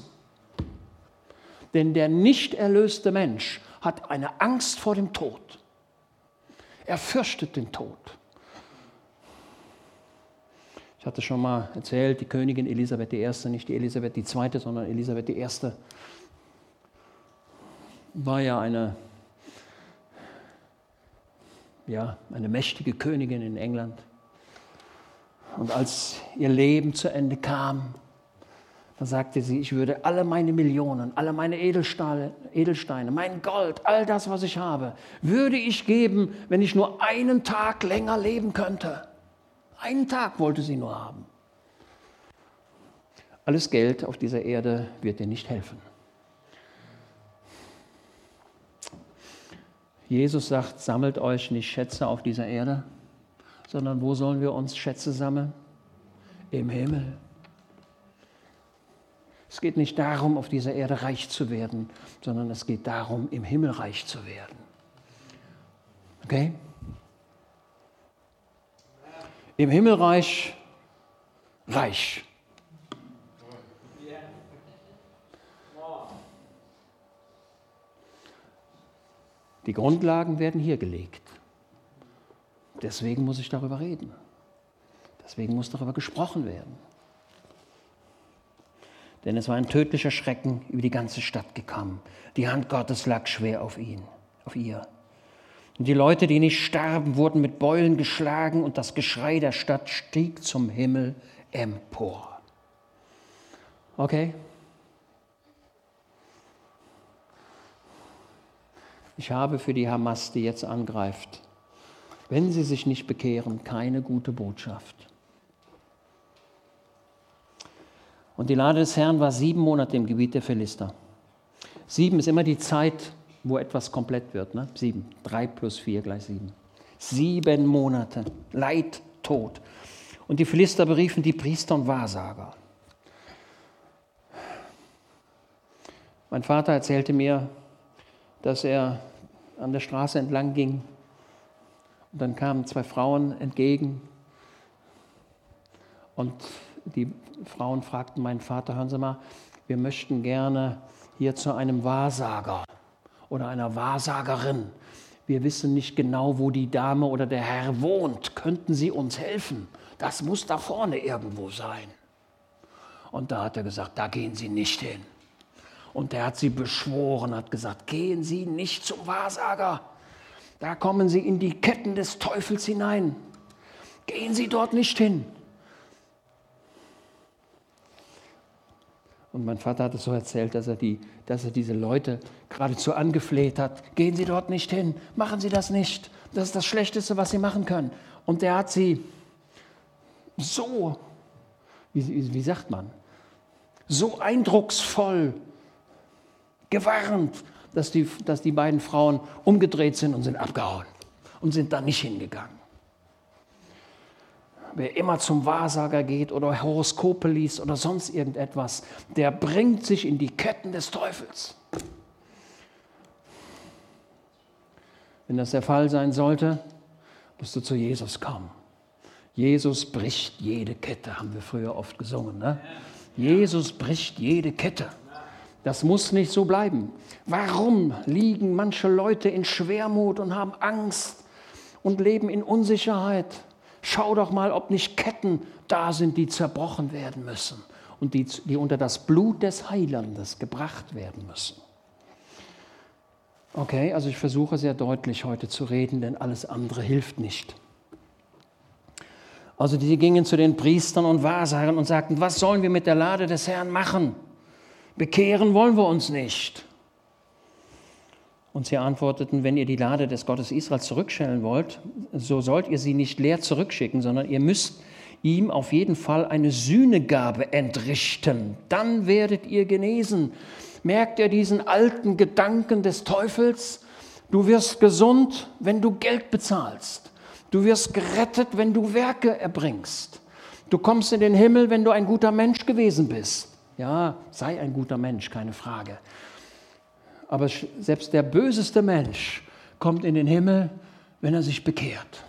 Denn der nicht erlöste Mensch hat eine Angst vor dem Tod. Er fürchtet den Tod. Ich hatte schon mal erzählt, die Königin Elisabeth I., nicht die Elisabeth II., sondern Elisabeth I., war ja eine, ja, eine mächtige Königin in England. Und als ihr Leben zu Ende kam, da sagte sie, ich würde alle meine Millionen, alle meine Edelsteine, mein Gold, all das, was ich habe, würde ich geben, wenn ich nur einen Tag länger leben könnte. Einen Tag wollte sie nur haben. Alles Geld auf dieser Erde wird dir nicht helfen. Jesus sagt, sammelt euch nicht Schätze auf dieser Erde, sondern wo sollen wir uns Schätze sammeln? Im Himmel. Es geht nicht darum, auf dieser Erde reich zu werden, sondern es geht darum, im Himmel reich zu werden. Okay? Im Himmelreich reich. Die Grundlagen werden hier gelegt. Deswegen muss ich darüber reden. Deswegen muss darüber gesprochen werden. Denn es war ein tödlicher Schrecken über die ganze Stadt gekommen. Die Hand Gottes lag schwer auf ihn, auf ihr. Und die Leute, die nicht starben, wurden mit Beulen geschlagen und das Geschrei der Stadt stieg zum Himmel empor. Okay? Ich habe für die Hamas, die jetzt angreift, wenn sie sich nicht bekehren, keine gute Botschaft. Und die Lade des Herrn war sieben Monate im Gebiet der Philister. Sieben ist immer die Zeit, wo etwas komplett wird. Ne? Sieben. Drei plus vier gleich sieben. Sieben Monate. Leid, Tod. Und die Philister beriefen die Priester und Wahrsager. Mein Vater erzählte mir, dass er an der Straße entlang ging und dann kamen zwei Frauen entgegen und die Frauen fragten meinen Vater, hören Sie mal, wir möchten gerne hier zu einem Wahrsager oder einer Wahrsagerin. Wir wissen nicht genau, wo die Dame oder der Herr wohnt. Könnten Sie uns helfen? Das muss da vorne irgendwo sein. Und da hat er gesagt, da gehen Sie nicht hin. Und er hat sie beschworen, hat gesagt, gehen Sie nicht zum Wahrsager. Da kommen Sie in die Ketten des Teufels hinein. Gehen Sie dort nicht hin. Und mein Vater hat es so erzählt, dass er, die, dass er diese Leute geradezu angefleht hat. Gehen Sie dort nicht hin, machen Sie das nicht. Das ist das Schlechteste, was Sie machen können. Und er hat sie so, wie, wie sagt man, so eindrucksvoll gewarnt, dass die, dass die beiden Frauen umgedreht sind und sind abgehauen und sind da nicht hingegangen. Wer immer zum Wahrsager geht oder Horoskope liest oder sonst irgendetwas, der bringt sich in die Ketten des Teufels. Wenn das der Fall sein sollte, musst du zu Jesus kommen. Jesus bricht jede Kette, haben wir früher oft gesungen. Ne? Jesus bricht jede Kette. Das muss nicht so bleiben. Warum liegen manche Leute in Schwermut und haben Angst und leben in Unsicherheit? Schau doch mal, ob nicht Ketten da sind, die zerbrochen werden müssen und die, die unter das Blut des Heilandes gebracht werden müssen. Okay, also ich versuche sehr deutlich heute zu reden, denn alles andere hilft nicht. Also die gingen zu den Priestern und Wahrsagern und sagten, was sollen wir mit der Lade des Herrn machen? Bekehren wollen wir uns nicht. Und sie antworteten, wenn ihr die Lade des Gottes Israels zurückstellen wollt, so sollt ihr sie nicht leer zurückschicken, sondern ihr müsst ihm auf jeden Fall eine Sühnegabe entrichten. Dann werdet ihr genesen. Merkt ihr diesen alten Gedanken des Teufels? Du wirst gesund, wenn du Geld bezahlst. Du wirst gerettet, wenn du Werke erbringst. Du kommst in den Himmel, wenn du ein guter Mensch gewesen bist. Ja, sei ein guter Mensch, keine Frage. Aber selbst der böseste Mensch kommt in den Himmel, wenn er sich bekehrt.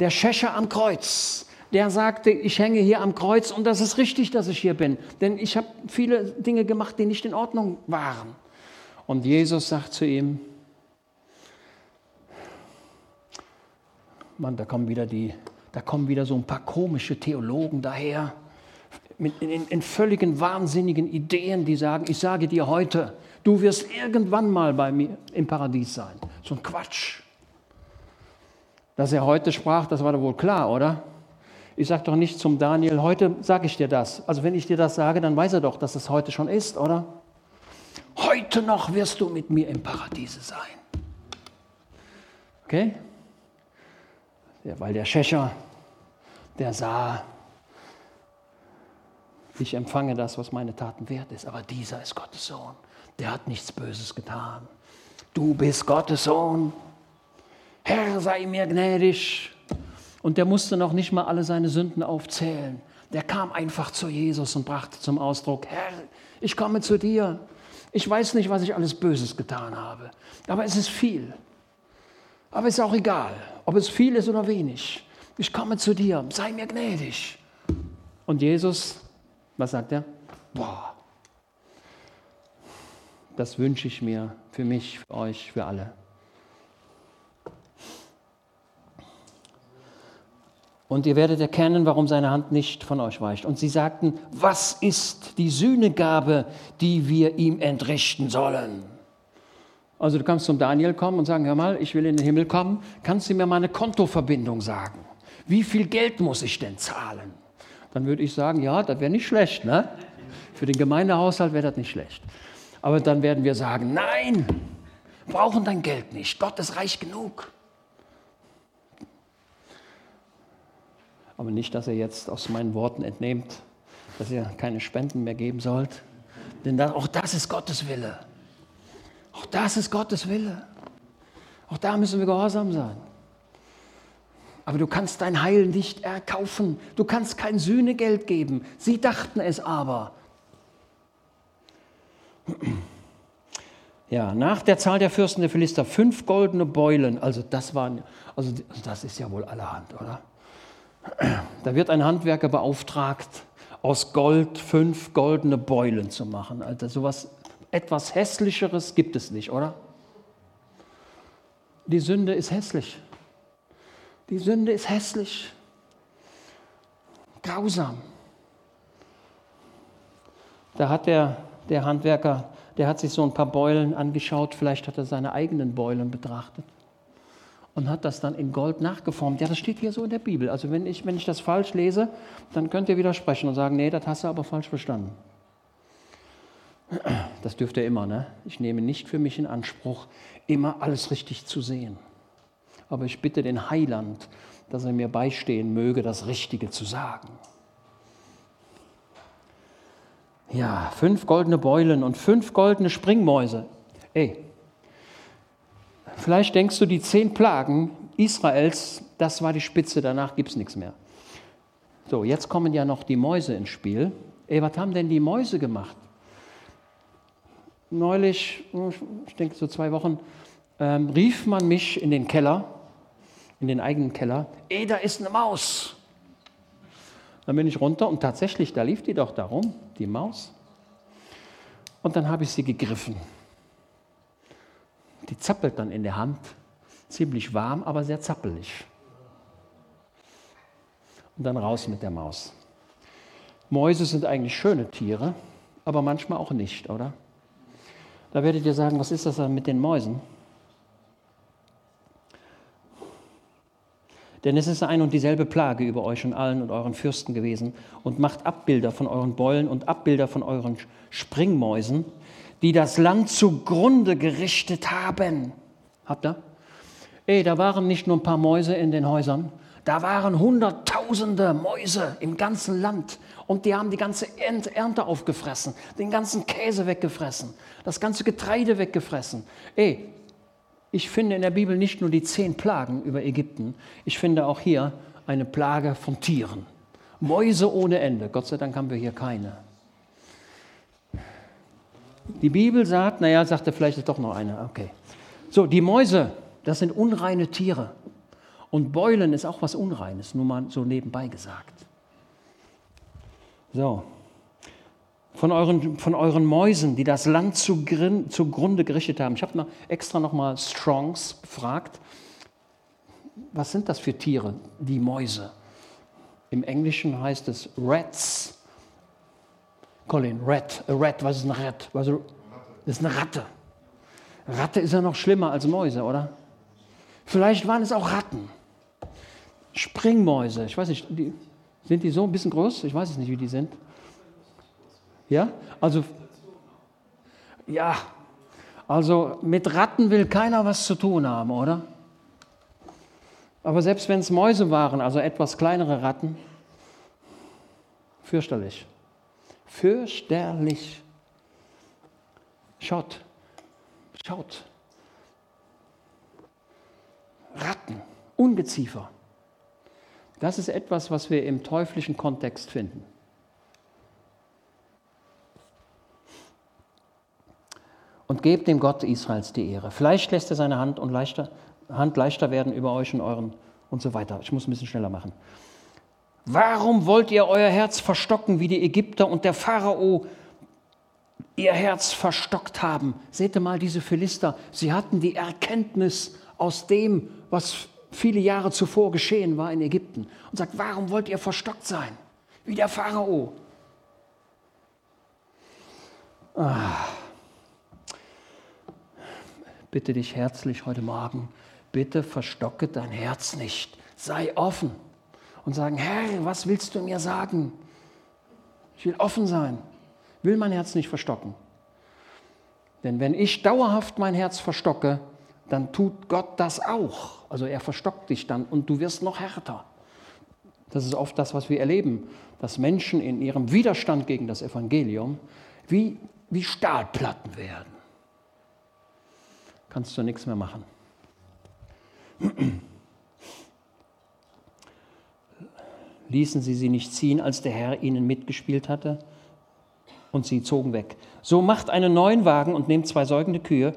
Der Schächer am Kreuz, der sagte, ich hänge hier am Kreuz und das ist richtig, dass ich hier bin, denn ich habe viele Dinge gemacht, die nicht in Ordnung waren. Und Jesus sagt zu ihm, Mann, da kommen wieder die, da kommen wieder so ein paar komische Theologen daher mit, in, in völligen wahnsinnigen Ideen, die sagen, ich sage dir heute, du wirst irgendwann mal bei mir im Paradies sein. So ein Quatsch. Dass er heute sprach, das war doch wohl klar, oder? Ich sage doch nicht zum Daniel, heute sage ich dir das. Also wenn ich dir das sage, dann weiß er doch, dass es heute schon ist, oder? Heute noch wirst du mit mir im Paradiese sein. Okay? Ja, weil der Schächer, der sah, ich empfange das, was meine Taten wert ist. Aber dieser ist Gottes Sohn. Der hat nichts Böses getan. Du bist Gottes Sohn. Herr, sei mir gnädig. Und der musste noch nicht mal alle seine Sünden aufzählen. Der kam einfach zu Jesus und brachte zum Ausdruck, Herr, ich komme zu dir. Ich weiß nicht, was ich alles Böses getan habe, aber es ist viel. Aber es ist auch egal, ob es viel ist oder wenig. Ich komme zu dir, sei mir gnädig. Und Jesus was sagt er? Boah, das wünsche ich mir für mich, für euch, für alle. Und ihr werdet erkennen, warum seine Hand nicht von euch weicht. Und sie sagten, was ist die Sühnegabe, die wir ihm entrichten sollen? Also du kannst zum Daniel kommen und sagen, hör mal, ich will in den Himmel kommen, kannst du mir mal eine Kontoverbindung sagen? Wie viel Geld muss ich denn zahlen? dann würde ich sagen, ja, das wäre nicht schlecht. Ne? Für den Gemeindehaushalt wäre das nicht schlecht. Aber dann werden wir sagen, nein, brauchen dein Geld nicht. Gott ist reich genug. Aber nicht, dass ihr jetzt aus meinen Worten entnehmt, dass ihr keine Spenden mehr geben sollt. Denn das, auch das ist Gottes Wille. Auch das ist Gottes Wille. Auch da müssen wir gehorsam sein. Aber du kannst dein Heil nicht erkaufen. Du kannst kein Sühnegeld geben. Sie dachten es aber. Ja, nach der Zahl der Fürsten der Philister fünf goldene Beulen. Also das waren, also das ist ja wohl allerhand, oder? Da wird ein Handwerker beauftragt, aus Gold fünf goldene Beulen zu machen. Also sowas etwas hässlicheres gibt es nicht, oder? Die Sünde ist hässlich. Die Sünde ist hässlich, grausam. Da hat der, der Handwerker, der hat sich so ein paar Beulen angeschaut, vielleicht hat er seine eigenen Beulen betrachtet und hat das dann in Gold nachgeformt. Ja, das steht hier so in der Bibel. Also wenn ich, wenn ich das falsch lese, dann könnt ihr widersprechen und sagen, nee, das hast du aber falsch verstanden. Das dürft ihr immer, ne? Ich nehme nicht für mich in Anspruch, immer alles richtig zu sehen aber ich bitte den Heiland, dass er mir beistehen möge, das Richtige zu sagen. Ja, fünf goldene Beulen und fünf goldene Springmäuse. Ey, vielleicht denkst du, die zehn Plagen Israels, das war die Spitze, danach gibt es nichts mehr. So, jetzt kommen ja noch die Mäuse ins Spiel. Ey, was haben denn die Mäuse gemacht? Neulich, ich denke so zwei Wochen, ähm, rief man mich in den Keller in den eigenen Keller, ey, da ist eine Maus. Dann bin ich runter und tatsächlich, da lief die doch darum, die Maus. Und dann habe ich sie gegriffen. Die zappelt dann in der Hand, ziemlich warm, aber sehr zappelig. Und dann raus mit der Maus. Mäuse sind eigentlich schöne Tiere, aber manchmal auch nicht, oder? Da werdet ihr sagen, was ist das dann mit den Mäusen? Denn es ist ein und dieselbe Plage über euch und allen und euren Fürsten gewesen und macht Abbilder von euren Beulen und Abbilder von euren Springmäusen, die das Land zugrunde gerichtet haben. Habt ihr? Ey, da waren nicht nur ein paar Mäuse in den Häusern, da waren hunderttausende Mäuse im ganzen Land und die haben die ganze Ernte aufgefressen, den ganzen Käse weggefressen, das ganze Getreide weggefressen. Ey, ich finde in der Bibel nicht nur die zehn Plagen über Ägypten, ich finde auch hier eine Plage von Tieren. Mäuse ohne Ende. Gott sei Dank haben wir hier keine. Die Bibel sagt, naja, sagt er vielleicht ist doch noch eine. Okay. So, die Mäuse, das sind unreine Tiere. Und Beulen ist auch was Unreines, nur mal so nebenbei gesagt. So. Von euren, von euren Mäusen, die das Land zu, zugrunde gerichtet haben. Ich habe extra nochmal Strongs befragt. Was sind das für Tiere, die Mäuse? Im Englischen heißt es Rats. Colin, Rat. A rat, was ist ein Rat? Was, das ist eine Ratte. Ratte ist ja noch schlimmer als Mäuse, oder? Vielleicht waren es auch Ratten. Springmäuse, ich weiß nicht, die, sind die so ein bisschen groß? Ich weiß es nicht, wie die sind. Ja, also, ja, also mit Ratten will keiner was zu tun haben, oder? Aber selbst wenn es Mäuse waren, also etwas kleinere Ratten, fürchterlich. Fürchterlich. Schaut, schaut. Ratten, Ungeziefer. Das ist etwas, was wir im teuflischen Kontext finden. Und gebt dem Gott Israels die Ehre. Vielleicht lässt er seine Hand, und leichter, Hand leichter werden über euch und euren und so weiter. Ich muss ein bisschen schneller machen. Warum wollt ihr euer Herz verstocken, wie die Ägypter und der Pharao ihr Herz verstockt haben? Seht ihr mal diese Philister. Sie hatten die Erkenntnis aus dem, was viele Jahre zuvor geschehen war in Ägypten und sagt, warum wollt ihr verstockt sein? Wie der Pharao. Ah. Bitte dich herzlich heute Morgen, bitte verstocke dein Herz nicht. Sei offen und sagen, Herr, was willst du mir sagen? Ich will offen sein, will mein Herz nicht verstocken. Denn wenn ich dauerhaft mein Herz verstocke, dann tut Gott das auch. Also er verstockt dich dann und du wirst noch härter. Das ist oft das, was wir erleben, dass Menschen in ihrem Widerstand gegen das Evangelium wie, wie Stahlplatten werden. Kannst du nichts mehr machen. Ließen sie sie nicht ziehen, als der Herr ihnen mitgespielt hatte? Und sie zogen weg. So macht einen neuen Wagen und nehmt zwei säugende Kühe,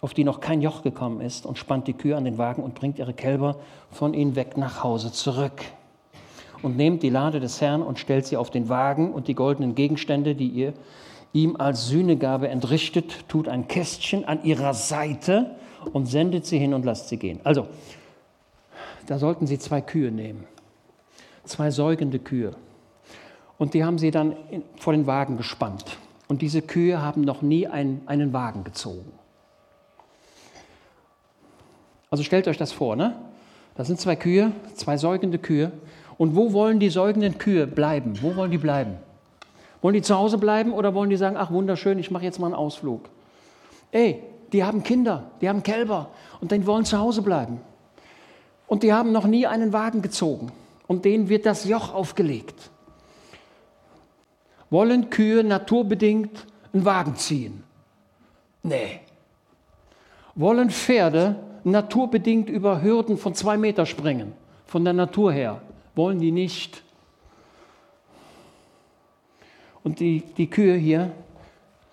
auf die noch kein Joch gekommen ist, und spannt die Kühe an den Wagen und bringt ihre Kälber von ihnen weg nach Hause zurück. Und nehmt die Lade des Herrn und stellt sie auf den Wagen und die goldenen Gegenstände, die ihr ihm als Sühnegabe entrichtet, tut ein Kästchen an ihrer Seite und sendet sie hin und lasst sie gehen. Also, da sollten sie zwei Kühe nehmen, zwei säugende Kühe. Und die haben sie dann vor den Wagen gespannt. Und diese Kühe haben noch nie einen, einen Wagen gezogen. Also stellt euch das vor, ne? Das sind zwei Kühe, zwei säugende Kühe. Und wo wollen die säugenden Kühe bleiben? Wo wollen die bleiben? Wollen die zu Hause bleiben oder wollen die sagen, ach wunderschön, ich mache jetzt mal einen Ausflug? Ey, die haben Kinder, die haben Kälber und die wollen zu Hause bleiben. Und die haben noch nie einen Wagen gezogen und denen wird das Joch aufgelegt. Wollen Kühe naturbedingt einen Wagen ziehen? Nee. Wollen Pferde naturbedingt über Hürden von zwei Meter springen, von der Natur her. Wollen die nicht. Und die, die Kühe hier,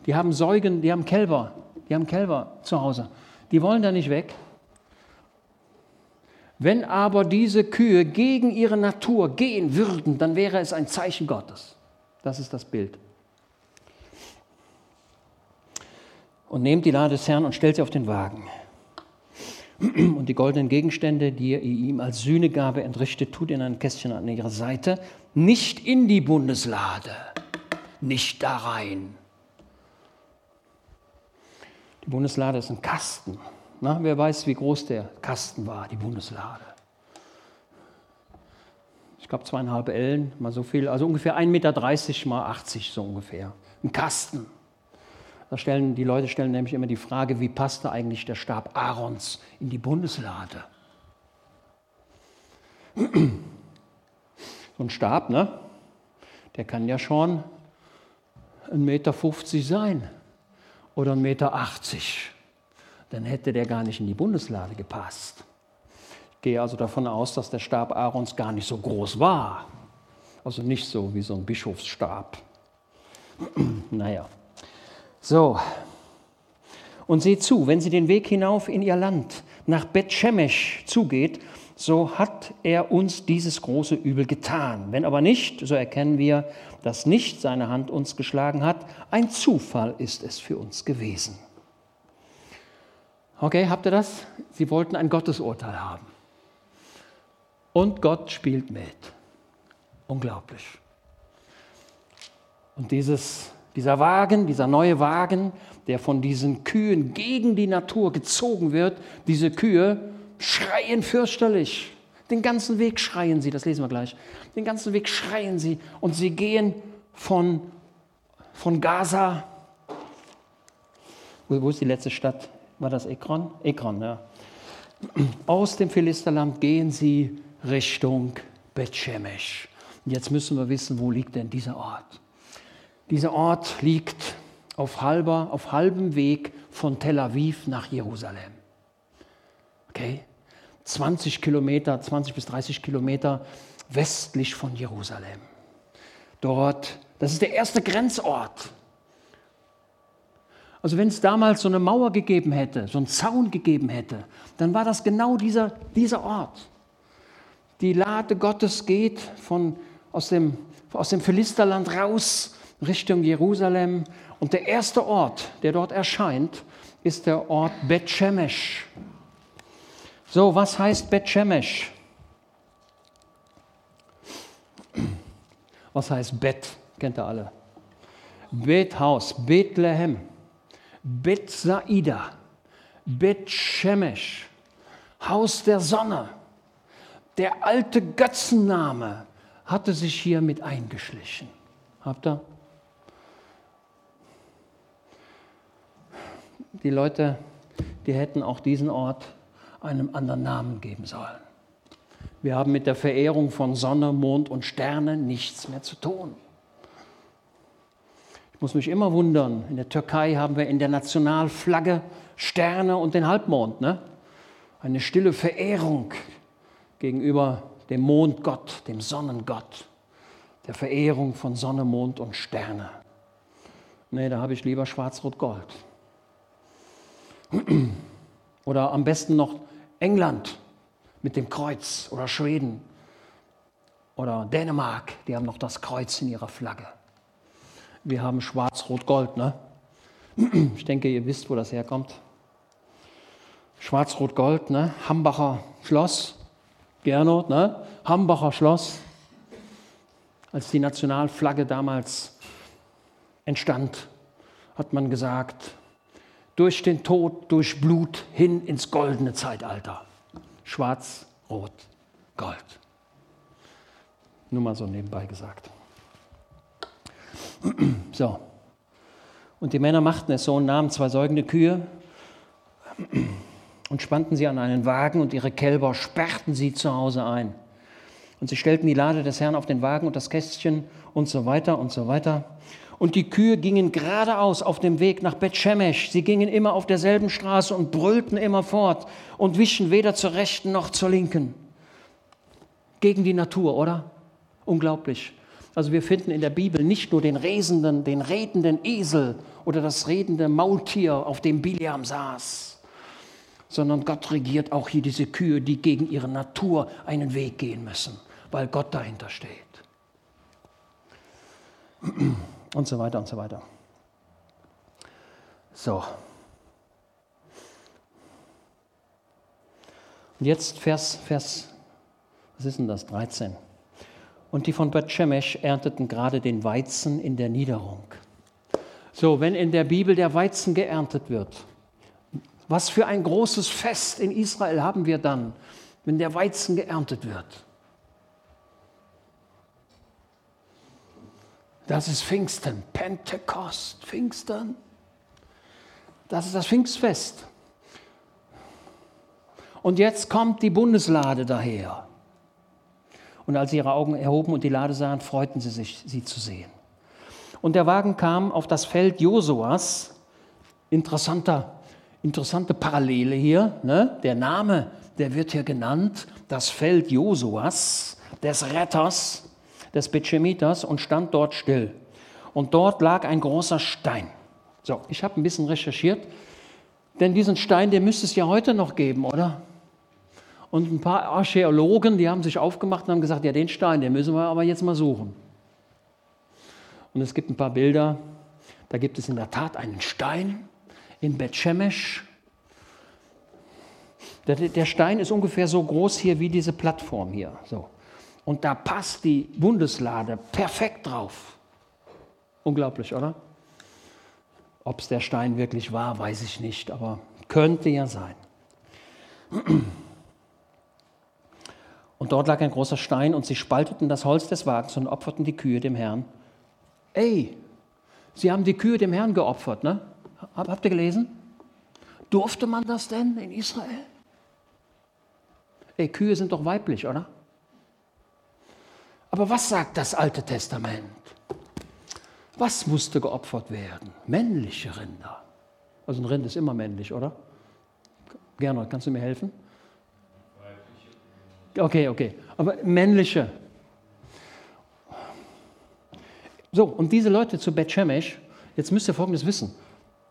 die haben Säugen, die haben Kälber, die haben Kälber zu Hause. Die wollen da nicht weg. Wenn aber diese Kühe gegen ihre Natur gehen würden, dann wäre es ein Zeichen Gottes. Das ist das Bild. Und nehmt die Lade des Herrn und stellt sie auf den Wagen und die goldenen Gegenstände, die ihr ihm als Sühnegabe entrichtet, tut in ein Kästchen an ihrer Seite, nicht in die Bundeslade, nicht da rein. Die Bundeslade ist ein Kasten. Na, wer weiß, wie groß der Kasten war, die Bundeslade. Ich glaube zweieinhalb Ellen, mal so viel, also ungefähr 1,30 Meter mal 80 so ungefähr. Ein Kasten. Da stellen, die Leute stellen nämlich immer die Frage, wie passte eigentlich der Stab Aarons in die Bundeslade? So ein Stab, ne? der kann ja schon 1,50 Meter sein oder 1,80 Meter. Dann hätte der gar nicht in die Bundeslade gepasst. Ich gehe also davon aus, dass der Stab Aarons gar nicht so groß war. Also nicht so wie so ein Bischofsstab. naja. So. Und seht zu, wenn sie den Weg hinauf in ihr Land nach Bet-Shemesh zugeht, so hat er uns dieses große Übel getan. Wenn aber nicht, so erkennen wir, dass nicht seine Hand uns geschlagen hat. Ein Zufall ist es für uns gewesen. Okay, habt ihr das? Sie wollten ein Gottesurteil haben. Und Gott spielt mit. Unglaublich. Und dieses, dieser Wagen, dieser neue Wagen, der von diesen Kühen gegen die Natur gezogen wird, diese Kühe schreien fürchterlich. Den ganzen Weg schreien sie, das lesen wir gleich. Den ganzen Weg schreien sie und sie gehen von, von Gaza. Wo, wo ist die letzte Stadt? War das Ekron? Ekron, ja. Aus dem Philisterland gehen sie Richtung Bethshemesh. Jetzt müssen wir wissen, wo liegt denn dieser Ort? Dieser Ort liegt auf, halber, auf halbem Weg von Tel Aviv nach Jerusalem. Okay? 20 Kilometer, 20 bis 30 Kilometer westlich von Jerusalem. Dort, das ist der erste Grenzort. Also wenn es damals so eine Mauer gegeben hätte, so einen Zaun gegeben hätte, dann war das genau dieser, dieser Ort. Die Lade Gottes geht von, aus, dem, aus dem Philisterland raus Richtung Jerusalem. Und der erste Ort, der dort erscheint, ist der Ort Bet-Shemesh. So, was heißt Bet-Shemesh? Was heißt Bet? Kennt ihr alle. Bet-Haus, Bethlehem, Bet-Saida, Bet-Shemesh, Haus der Sonne. Der alte Götzenname hatte sich hier mit eingeschlichen. Habt ihr? Die Leute, die hätten auch diesen Ort einem anderen Namen geben sollen. Wir haben mit der Verehrung von Sonne, Mond und Sterne nichts mehr zu tun. Ich muss mich immer wundern, in der Türkei haben wir in der Nationalflagge Sterne und den Halbmond. Ne? Eine stille Verehrung gegenüber dem Mondgott, dem Sonnengott, der Verehrung von Sonne, Mond und Sterne. Nee, da habe ich lieber Schwarz-Rot-Gold. Oder am besten noch England mit dem Kreuz oder Schweden oder Dänemark, die haben noch das Kreuz in ihrer Flagge. Wir haben Schwarz-Rot-Gold, ne? Ich denke, ihr wisst, wo das herkommt. Schwarz-Rot-Gold, ne? Hambacher Schloss, Gernot, ne? Hambacher Schloss. Als die Nationalflagge damals entstand, hat man gesagt, durch den Tod, durch Blut hin ins goldene Zeitalter. Schwarz, Rot, Gold. Nur mal so nebenbei gesagt. So. Und die Männer machten es so und nahmen zwei säugende Kühe und spannten sie an einen Wagen und ihre Kälber sperrten sie zu Hause ein. Und sie stellten die Lade des Herrn auf den Wagen und das Kästchen und so weiter und so weiter. Und die Kühe gingen geradeaus auf dem Weg nach Bet-Shemesh. Sie gingen immer auf derselben Straße und brüllten immer fort und wichen weder zur rechten noch zur linken. Gegen die Natur, oder? Unglaublich. Also wir finden in der Bibel nicht nur den resenden, den redenden Esel oder das redende Maultier, auf dem Biliam saß, sondern Gott regiert auch hier diese Kühe, die gegen ihre Natur einen Weg gehen müssen, weil Gott dahinter steht und so weiter und so weiter. So. Und jetzt Vers, Vers, was ist denn das? 13. Und die von Beth Shemesh ernteten gerade den Weizen in der Niederung. So, wenn in der Bibel der Weizen geerntet wird, was für ein großes Fest in Israel haben wir dann, wenn der Weizen geerntet wird? Das ist Pfingsten, Pentekost, Pfingsten. Das ist das Pfingstfest. Und jetzt kommt die Bundeslade daher. Und als sie ihre Augen erhoben und die Lade sahen, freuten sie sich, sie zu sehen. Und der Wagen kam auf das Feld Josuas. Interessanter, interessante Parallele hier. Ne? Der Name, der wird hier genannt, das Feld Josuas, des Retters des Betschemiters und stand dort still. Und dort lag ein großer Stein. So, ich habe ein bisschen recherchiert, denn diesen Stein, den müsste es ja heute noch geben, oder? Und ein paar Archäologen, die haben sich aufgemacht und haben gesagt, ja, den Stein, den müssen wir aber jetzt mal suchen. Und es gibt ein paar Bilder, da gibt es in der Tat einen Stein in Bethshemesh. Der, der Stein ist ungefähr so groß hier wie diese Plattform hier. So. Und da passt die Bundeslade perfekt drauf. Unglaublich, oder? Ob es der Stein wirklich war, weiß ich nicht, aber könnte ja sein. Und dort lag ein großer Stein und sie spalteten das Holz des Wagens und opferten die Kühe dem Herrn. Ey, sie haben die Kühe dem Herrn geopfert, ne? Habt ihr gelesen? Durfte man das denn in Israel? Ey, Kühe sind doch weiblich, oder? Aber was sagt das Alte Testament? Was musste geopfert werden? Männliche Rinder. Also ein Rind ist immer männlich, oder? Gernot, kannst du mir helfen? Okay, okay. Aber männliche. So, und diese Leute zu Bet Shemesh, jetzt müsst ihr Folgendes wissen.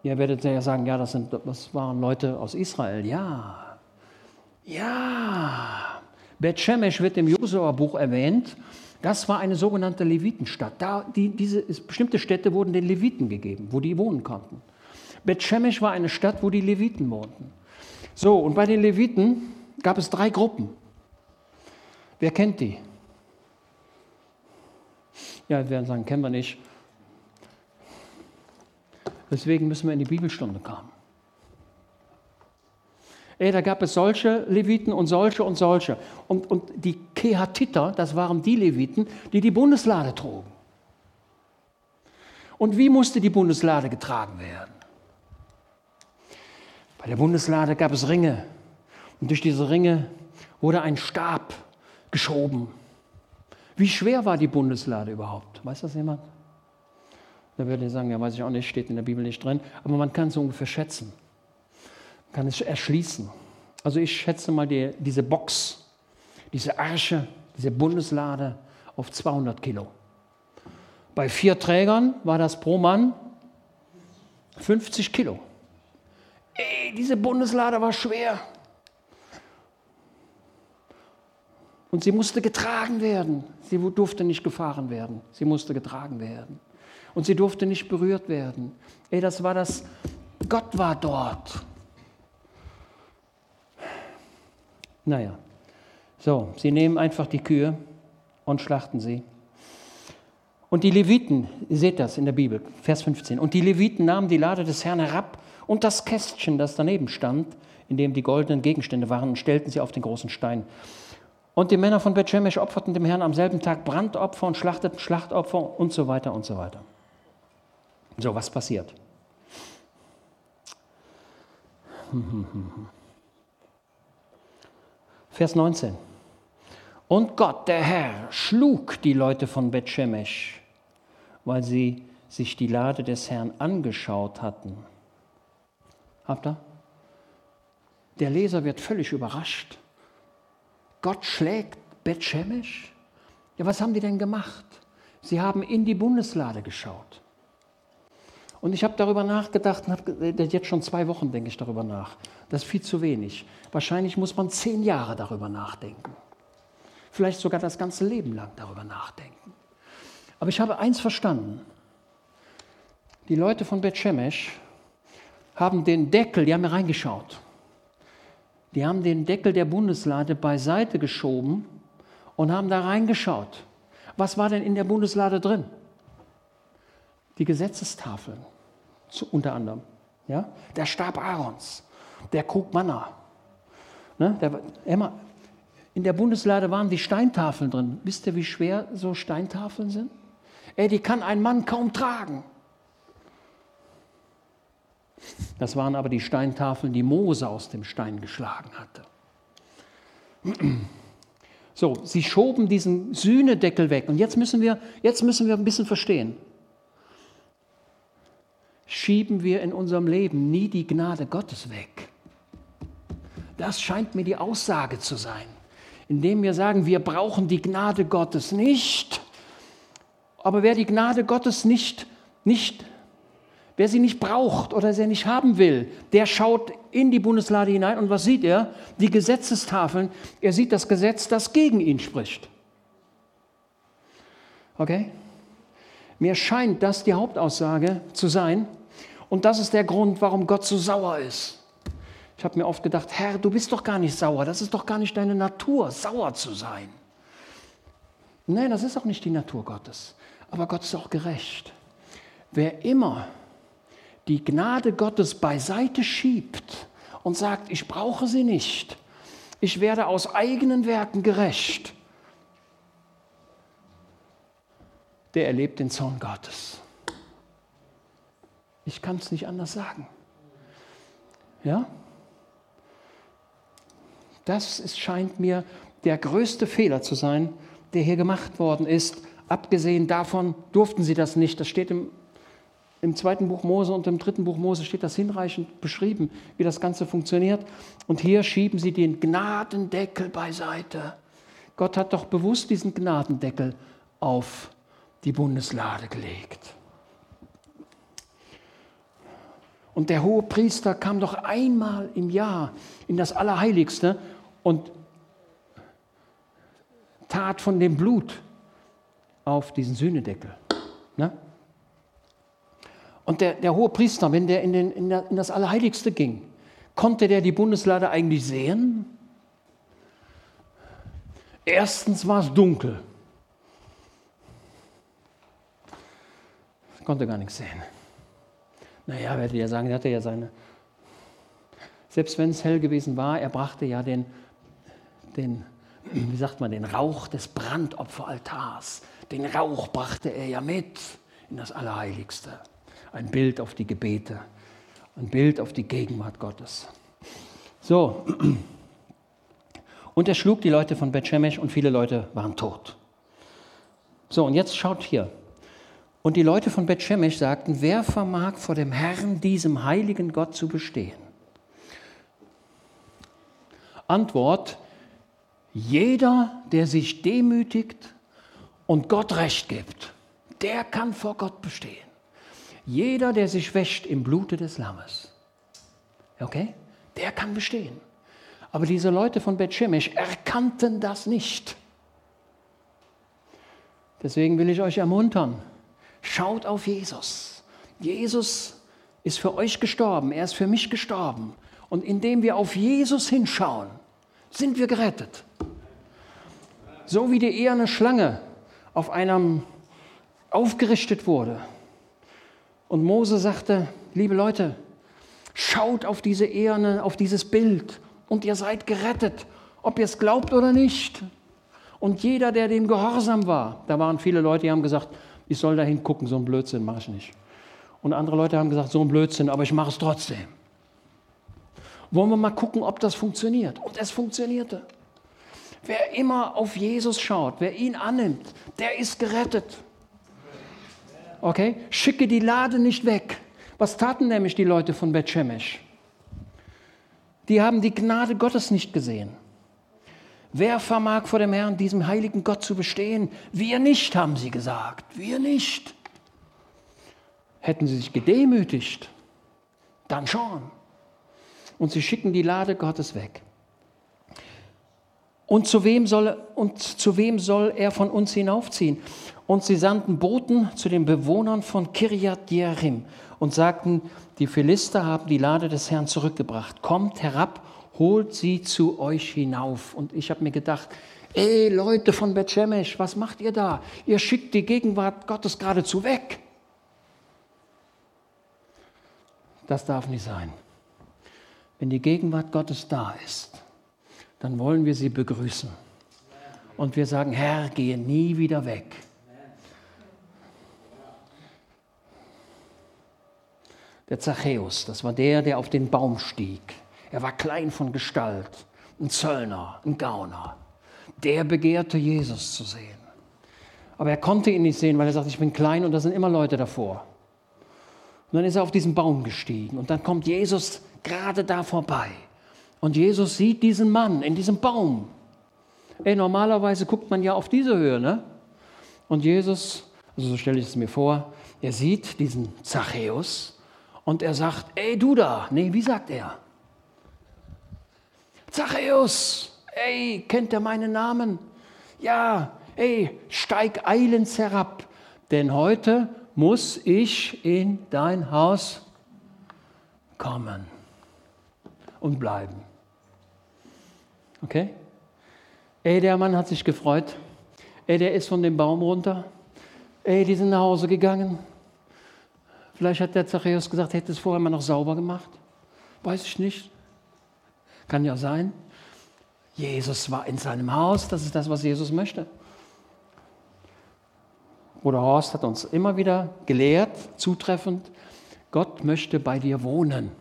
Ihr werdet ja sagen, ja, das, sind, das waren Leute aus Israel. Ja, ja. Bet Shemesh wird im Josua-Buch erwähnt das war eine sogenannte Levitenstadt. Da, die, diese bestimmte Städte wurden den Leviten gegeben, wo die wohnen konnten. Bethshemesh war eine Stadt, wo die Leviten wohnten. So, und bei den Leviten gab es drei Gruppen. Wer kennt die? Ja, wir werden sagen, kennen wir nicht. Deswegen müssen wir in die Bibelstunde kommen. Ey, da gab es solche Leviten und solche und solche. Und, und die Kehatiter, das waren die Leviten, die die Bundeslade trugen. Und wie musste die Bundeslade getragen werden? Bei der Bundeslade gab es Ringe. Und durch diese Ringe wurde ein Stab geschoben. Wie schwer war die Bundeslade überhaupt? Weiß das jemand? Da würde ich sagen, ja, weiß ich auch nicht, steht in der Bibel nicht drin. Aber man kann es ungefähr schätzen kann es erschließen. Also ich schätze mal die, diese Box, diese Arche, diese Bundeslade auf 200 Kilo. Bei vier Trägern war das pro Mann 50 Kilo. Ey, diese Bundeslade war schwer. Und sie musste getragen werden. Sie durfte nicht gefahren werden. Sie musste getragen werden. Und sie durfte nicht berührt werden. Ey, das war das, Gott war dort. Naja, so, sie nehmen einfach die Kühe und schlachten sie. Und die Leviten, ihr seht das in der Bibel, Vers 15, und die Leviten nahmen die Lade des Herrn herab und das Kästchen, das daneben stand, in dem die goldenen Gegenstände waren, und stellten sie auf den großen Stein. Und die Männer von Bethshemesh opferten dem Herrn am selben Tag Brandopfer und schlachteten Schlachtopfer und so weiter und so weiter. So, was passiert? Hm, hm, hm, hm. Vers 19. Und Gott, der Herr, schlug die Leute von Bethshemesh, weil sie sich die Lade des Herrn angeschaut hatten. Habt ihr? Der Leser wird völlig überrascht. Gott schlägt Bethshemesh? Ja, was haben die denn gemacht? Sie haben in die Bundeslade geschaut. Und ich habe darüber nachgedacht, und jetzt schon zwei Wochen denke ich darüber nach. Das ist viel zu wenig. Wahrscheinlich muss man zehn Jahre darüber nachdenken. Vielleicht sogar das ganze Leben lang darüber nachdenken. Aber ich habe eins verstanden. Die Leute von Bethshemesh haben den Deckel, die haben mir reingeschaut. Die haben den Deckel der Bundeslade beiseite geschoben und haben da reingeschaut. Was war denn in der Bundeslade drin? Die Gesetzestafeln unter anderem. Ja? Der Stab Aarons, der Krug Manna. Ne? Der, Emma, in der Bundeslade waren die Steintafeln drin. Wisst ihr, wie schwer so Steintafeln sind? Ey, die kann ein Mann kaum tragen. Das waren aber die Steintafeln, die Mose aus dem Stein geschlagen hatte. So, sie schoben diesen Sühnedeckel weg. Und jetzt müssen wir, jetzt müssen wir ein bisschen verstehen schieben wir in unserem Leben nie die Gnade Gottes weg. Das scheint mir die Aussage zu sein, indem wir sagen, wir brauchen die Gnade Gottes nicht. Aber wer die Gnade Gottes nicht, nicht Wer sie nicht braucht oder sie nicht haben will, der schaut in die Bundeslade hinein und was sieht er? Die Gesetzestafeln. Er sieht das Gesetz, das gegen ihn spricht. Okay? Mir scheint das die Hauptaussage zu sein. Und das ist der Grund, warum Gott so sauer ist. Ich habe mir oft gedacht, Herr, du bist doch gar nicht sauer. Das ist doch gar nicht deine Natur, sauer zu sein. Nein, das ist auch nicht die Natur Gottes. Aber Gott ist auch gerecht. Wer immer die Gnade Gottes beiseite schiebt und sagt, ich brauche sie nicht, ich werde aus eigenen Werken gerecht, der erlebt den Zorn Gottes. Ich kann es nicht anders sagen. Ja? Das ist, scheint mir der größte Fehler zu sein, der hier gemacht worden ist. Abgesehen davon durften sie das nicht. Das steht im, im zweiten Buch Mose und im dritten Buch Mose steht das hinreichend beschrieben, wie das Ganze funktioniert. Und hier schieben sie den Gnadendeckel beiseite. Gott hat doch bewusst diesen Gnadendeckel auf die Bundeslade gelegt. Und der hohe Priester kam doch einmal im Jahr in das Allerheiligste und tat von dem Blut auf diesen Sühnedeckel. Ne? Und der, der hohe Priester, wenn der in, den, in, der, in das Allerheiligste ging, konnte der die Bundeslade eigentlich sehen? Erstens war es dunkel. Konnte gar nichts sehen. Naja, werdet ihr sagen, er hatte ja seine. Selbst wenn es hell gewesen war, er brachte ja den, den, wie sagt man, den Rauch des Brandopferaltars. Den Rauch brachte er ja mit in das Allerheiligste. Ein Bild auf die Gebete, ein Bild auf die Gegenwart Gottes. So, und er schlug die Leute von Bethshemesh und viele Leute waren tot. So, und jetzt schaut hier, und die Leute von Bethshemesh sagten, wer vermag vor dem Herrn, diesem heiligen Gott zu bestehen? Antwort, jeder, der sich demütigt und Gott recht gibt, der kann vor Gott bestehen. Jeder, der sich wäscht im Blute des Lammes, okay, der kann bestehen. Aber diese Leute von Bethshemesh erkannten das nicht. Deswegen will ich euch ermuntern, Schaut auf Jesus. Jesus ist für euch gestorben, er ist für mich gestorben. Und indem wir auf Jesus hinschauen, sind wir gerettet. So wie die eherne Schlange auf einem aufgerichtet wurde. Und Mose sagte, liebe Leute, schaut auf diese eherne, auf dieses Bild und ihr seid gerettet, ob ihr es glaubt oder nicht. Und jeder, der dem gehorsam war, da waren viele Leute, die haben gesagt, ich soll da hingucken, so ein Blödsinn mache ich nicht. Und andere Leute haben gesagt, so ein Blödsinn, aber ich mache es trotzdem. Wollen wir mal gucken, ob das funktioniert? Und es funktionierte. Wer immer auf Jesus schaut, wer ihn annimmt, der ist gerettet. Okay? Schicke die Lade nicht weg. Was taten nämlich die Leute von Bethshemesh? Die haben die Gnade Gottes nicht gesehen. Wer vermag vor dem Herrn, diesem heiligen Gott zu bestehen? Wir nicht, haben sie gesagt. Wir nicht. Hätten sie sich gedemütigt, dann schon. Und sie schicken die Lade Gottes weg. Und zu wem soll, und zu wem soll er von uns hinaufziehen? Und sie sandten Boten zu den Bewohnern von Kirjat Jearim und sagten, die Philister haben die Lade des Herrn zurückgebracht. Kommt herab holt sie zu euch hinauf. Und ich habe mir gedacht, ey Leute von Bethshemesh, was macht ihr da? Ihr schickt die Gegenwart Gottes geradezu weg. Das darf nicht sein. Wenn die Gegenwart Gottes da ist, dann wollen wir sie begrüßen. Und wir sagen, Herr, gehe nie wieder weg. Der Zachäus, das war der, der auf den Baum stieg. Er war klein von Gestalt, ein Zöllner, ein Gauner. Der begehrte Jesus zu sehen. Aber er konnte ihn nicht sehen, weil er sagt, ich bin klein und da sind immer Leute davor. Und dann ist er auf diesen Baum gestiegen und dann kommt Jesus gerade da vorbei. Und Jesus sieht diesen Mann in diesem Baum. Ey, normalerweise guckt man ja auf diese Höhe, ne? Und Jesus, also so stelle ich es mir vor, er sieht diesen Zachäus Und er sagt, ey du da. Nee, wie sagt er? Zachäus, ey, kennt er meinen Namen? Ja, ey, steig eilends herab, denn heute muss ich in dein Haus kommen und bleiben. Okay? Ey, der Mann hat sich gefreut. Ey, der ist von dem Baum runter. Ey, die sind nach Hause gegangen. Vielleicht hat der Zachäus gesagt, hätte es vorher mal noch sauber gemacht. Weiß ich nicht. Kann ja sein. Jesus war in seinem Haus. Das ist das, was Jesus möchte. Bruder Horst hat uns immer wieder gelehrt, zutreffend, Gott möchte bei dir wohnen.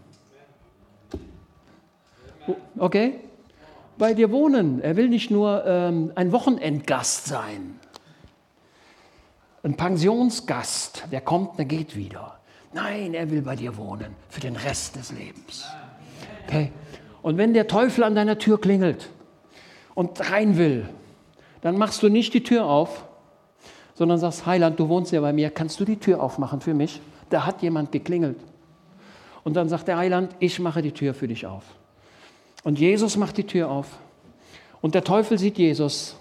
Okay? Bei dir wohnen. Er will nicht nur ähm, ein Wochenendgast sein, ein Pensionsgast, der kommt, der geht wieder. Nein, er will bei dir wohnen für den Rest des Lebens. Okay? Und wenn der Teufel an deiner Tür klingelt und rein will, dann machst du nicht die Tür auf, sondern sagst, Heiland, du wohnst ja bei mir, kannst du die Tür aufmachen für mich? Da hat jemand geklingelt. Und dann sagt der Heiland, ich mache die Tür für dich auf. Und Jesus macht die Tür auf. Und der Teufel sieht Jesus.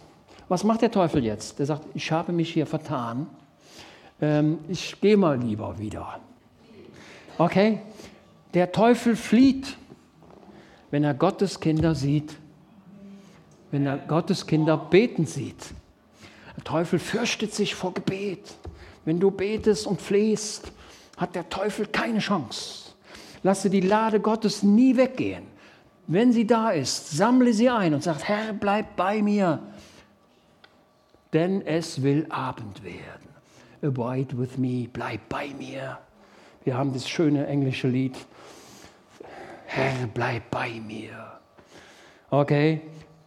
Was macht der Teufel jetzt? Der sagt, ich habe mich hier vertan. Ähm, ich gehe mal lieber wieder. Okay? Der Teufel flieht, wenn er Gottes Kinder sieht. Wenn er Gottes Kinder beten sieht. Der Teufel fürchtet sich vor Gebet. Wenn du betest und flehst, hat der Teufel keine Chance. Lasse die Lade Gottes nie weggehen. Wenn sie da ist, sammle sie ein und sag, Herr, bleib bei mir, denn es will Abend werden. Abide with me, bleib bei mir. Wir haben das schöne englische Lied. Herr, bleib bei mir. Okay,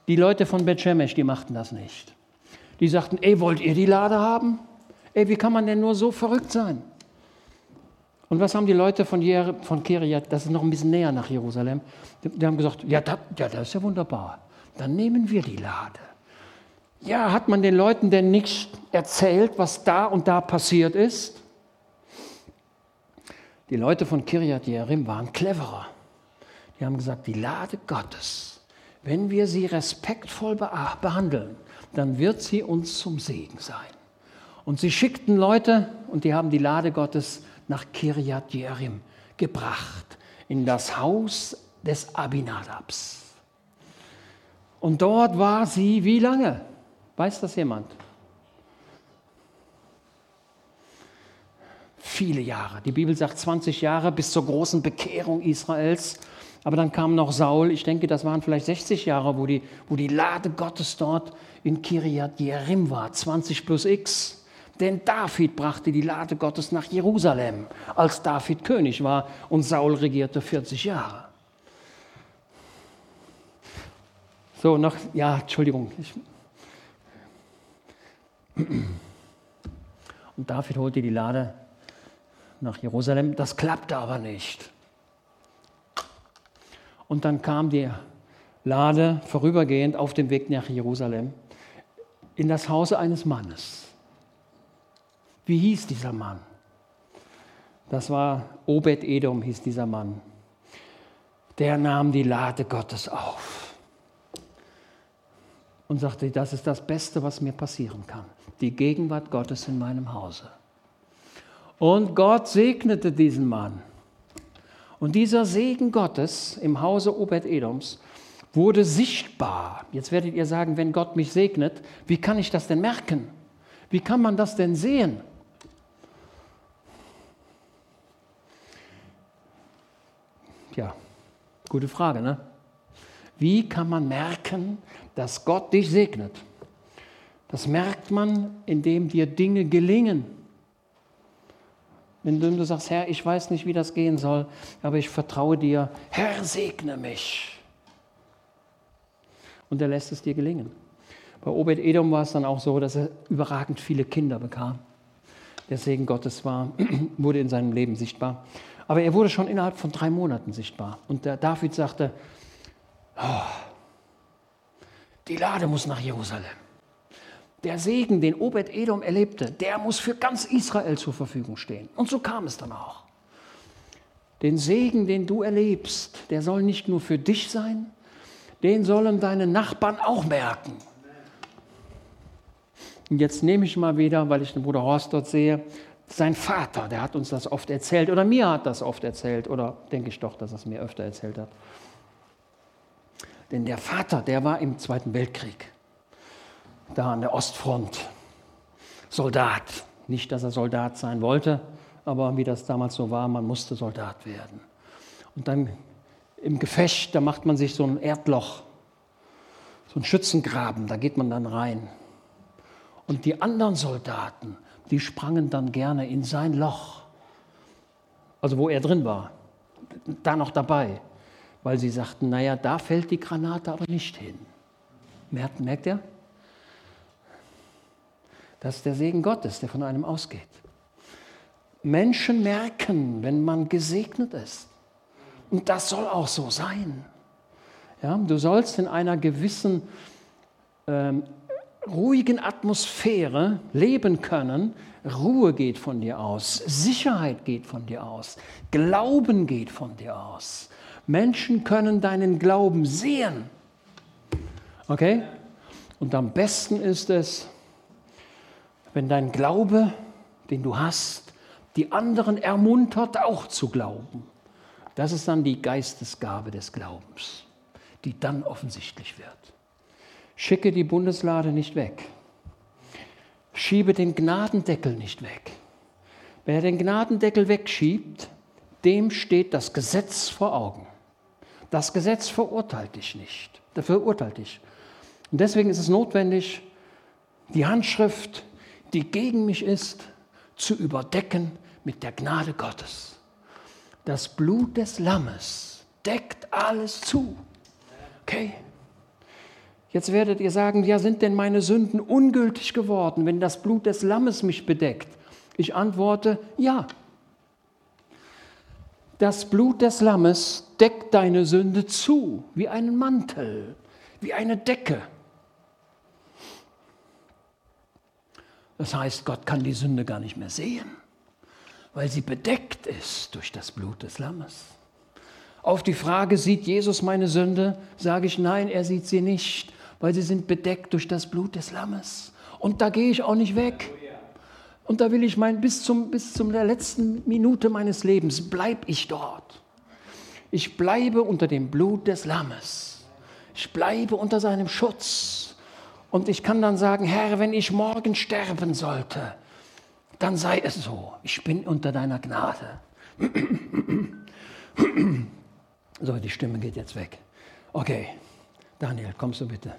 die Leute von Bet Shemesh, die machten das nicht. Die sagten, ey, wollt ihr die Lade haben? Ey, wie kann man denn nur so verrückt sein? Und was haben die Leute von, Jer von Kiriat, das ist noch ein bisschen näher nach Jerusalem, die, die haben gesagt, ja, das, ja, das ist ja wunderbar. Dann nehmen wir die Lade. Ja, hat man den Leuten denn nicht erzählt, was da und da passiert ist? Die Leute von Kiriat Jerim waren cleverer. Die haben gesagt, die Lade Gottes, wenn wir sie respektvoll behandeln, dann wird sie uns zum Segen sein. Und sie schickten Leute und die haben die Lade Gottes nach Kirjat Jerim gebracht, in das Haus des Abinadabs. Und dort war sie wie lange? Weiß das jemand? Viele Jahre. Die Bibel sagt 20 Jahre bis zur großen Bekehrung Israels. Aber dann kam noch Saul. Ich denke, das waren vielleicht 60 Jahre, wo die, wo die Lade Gottes dort in Kiriat Jerim war. 20 plus X. Denn David brachte die Lade Gottes nach Jerusalem, als David König war und Saul regierte 40 Jahre. So, noch, ja, Entschuldigung. Und David holte die Lade nach Jerusalem. Das klappte aber nicht. Und dann kam die Lade vorübergehend auf dem Weg nach Jerusalem in das Haus eines Mannes. Wie hieß dieser Mann? Das war Obed Edom, hieß dieser Mann. Der nahm die Lade Gottes auf und sagte, das ist das Beste, was mir passieren kann. Die Gegenwart Gottes in meinem Hause. Und Gott segnete diesen Mann. Und dieser Segen Gottes im Hause Obed Edoms wurde sichtbar. Jetzt werdet ihr sagen, wenn Gott mich segnet, wie kann ich das denn merken? Wie kann man das denn sehen? Ja, gute Frage, ne? Wie kann man merken, dass Gott dich segnet? Das merkt man, indem dir Dinge gelingen. Wenn du sagst, Herr, ich weiß nicht, wie das gehen soll, aber ich vertraue dir, Herr, segne mich. Und er lässt es dir gelingen. Bei Obed Edom war es dann auch so, dass er überragend viele Kinder bekam. Der Segen Gottes war, wurde in seinem Leben sichtbar. Aber er wurde schon innerhalb von drei Monaten sichtbar. Und der David sagte, oh, die Lade muss nach Jerusalem. Der Segen, den Obed Edom erlebte, der muss für ganz Israel zur Verfügung stehen. Und so kam es dann auch. Den Segen, den du erlebst, der soll nicht nur für dich sein, den sollen deine Nachbarn auch merken. Und jetzt nehme ich mal wieder, weil ich den Bruder Horst dort sehe, sein Vater, der hat uns das oft erzählt oder mir hat das oft erzählt oder denke ich doch, dass er es mir öfter erzählt hat. Denn der Vater, der war im Zweiten Weltkrieg, da an der Ostfront, Soldat. Nicht, dass er Soldat sein wollte, aber wie das damals so war, man musste Soldat werden. Und dann im Gefecht, da macht man sich so ein Erdloch, so ein Schützengraben, da geht man dann rein. Und die anderen Soldaten, die sprangen dann gerne in sein Loch, also wo er drin war, da noch dabei, weil sie sagten, naja, da fällt die Granate aber nicht hin. Merkt, merkt ihr? Das ist der Segen Gottes, der von einem ausgeht. Menschen merken, wenn man gesegnet ist. Und das soll auch so sein. Ja, du sollst in einer gewissen ähm, ruhigen Atmosphäre leben können. Ruhe geht von dir aus, Sicherheit geht von dir aus, Glauben geht von dir aus. Menschen können deinen Glauben sehen. Okay? Und am besten ist es, wenn dein Glaube, den du hast, die anderen ermuntert, auch zu glauben. Das ist dann die Geistesgabe des Glaubens, die dann offensichtlich wird. Schicke die Bundeslade nicht weg. Schiebe den Gnadendeckel nicht weg. Wer den Gnadendeckel wegschiebt, dem steht das Gesetz vor Augen. Das Gesetz verurteilt dich nicht. Verurteilt dich. Und deswegen ist es notwendig, die Handschrift, die gegen mich ist, zu überdecken mit der Gnade Gottes. Das Blut des Lammes deckt alles zu. Okay? Jetzt werdet ihr sagen, ja, sind denn meine Sünden ungültig geworden, wenn das Blut des Lammes mich bedeckt? Ich antworte, ja. Das Blut des Lammes deckt deine Sünde zu, wie einen Mantel, wie eine Decke. Das heißt, Gott kann die Sünde gar nicht mehr sehen, weil sie bedeckt ist durch das Blut des Lammes. Auf die Frage, sieht Jesus meine Sünde, sage ich nein, er sieht sie nicht, weil sie sind bedeckt durch das Blut des Lammes. Und da gehe ich auch nicht weg. Und da will ich mein, bis zum, bis zum der letzten Minute meines Lebens bleibe ich dort. Ich bleibe unter dem Blut des Lammes. Ich bleibe unter seinem Schutz. Und ich kann dann sagen, Herr, wenn ich morgen sterben sollte, dann sei es so. Ich bin unter deiner Gnade. So, die Stimme geht jetzt weg. Okay, Daniel, kommst du bitte.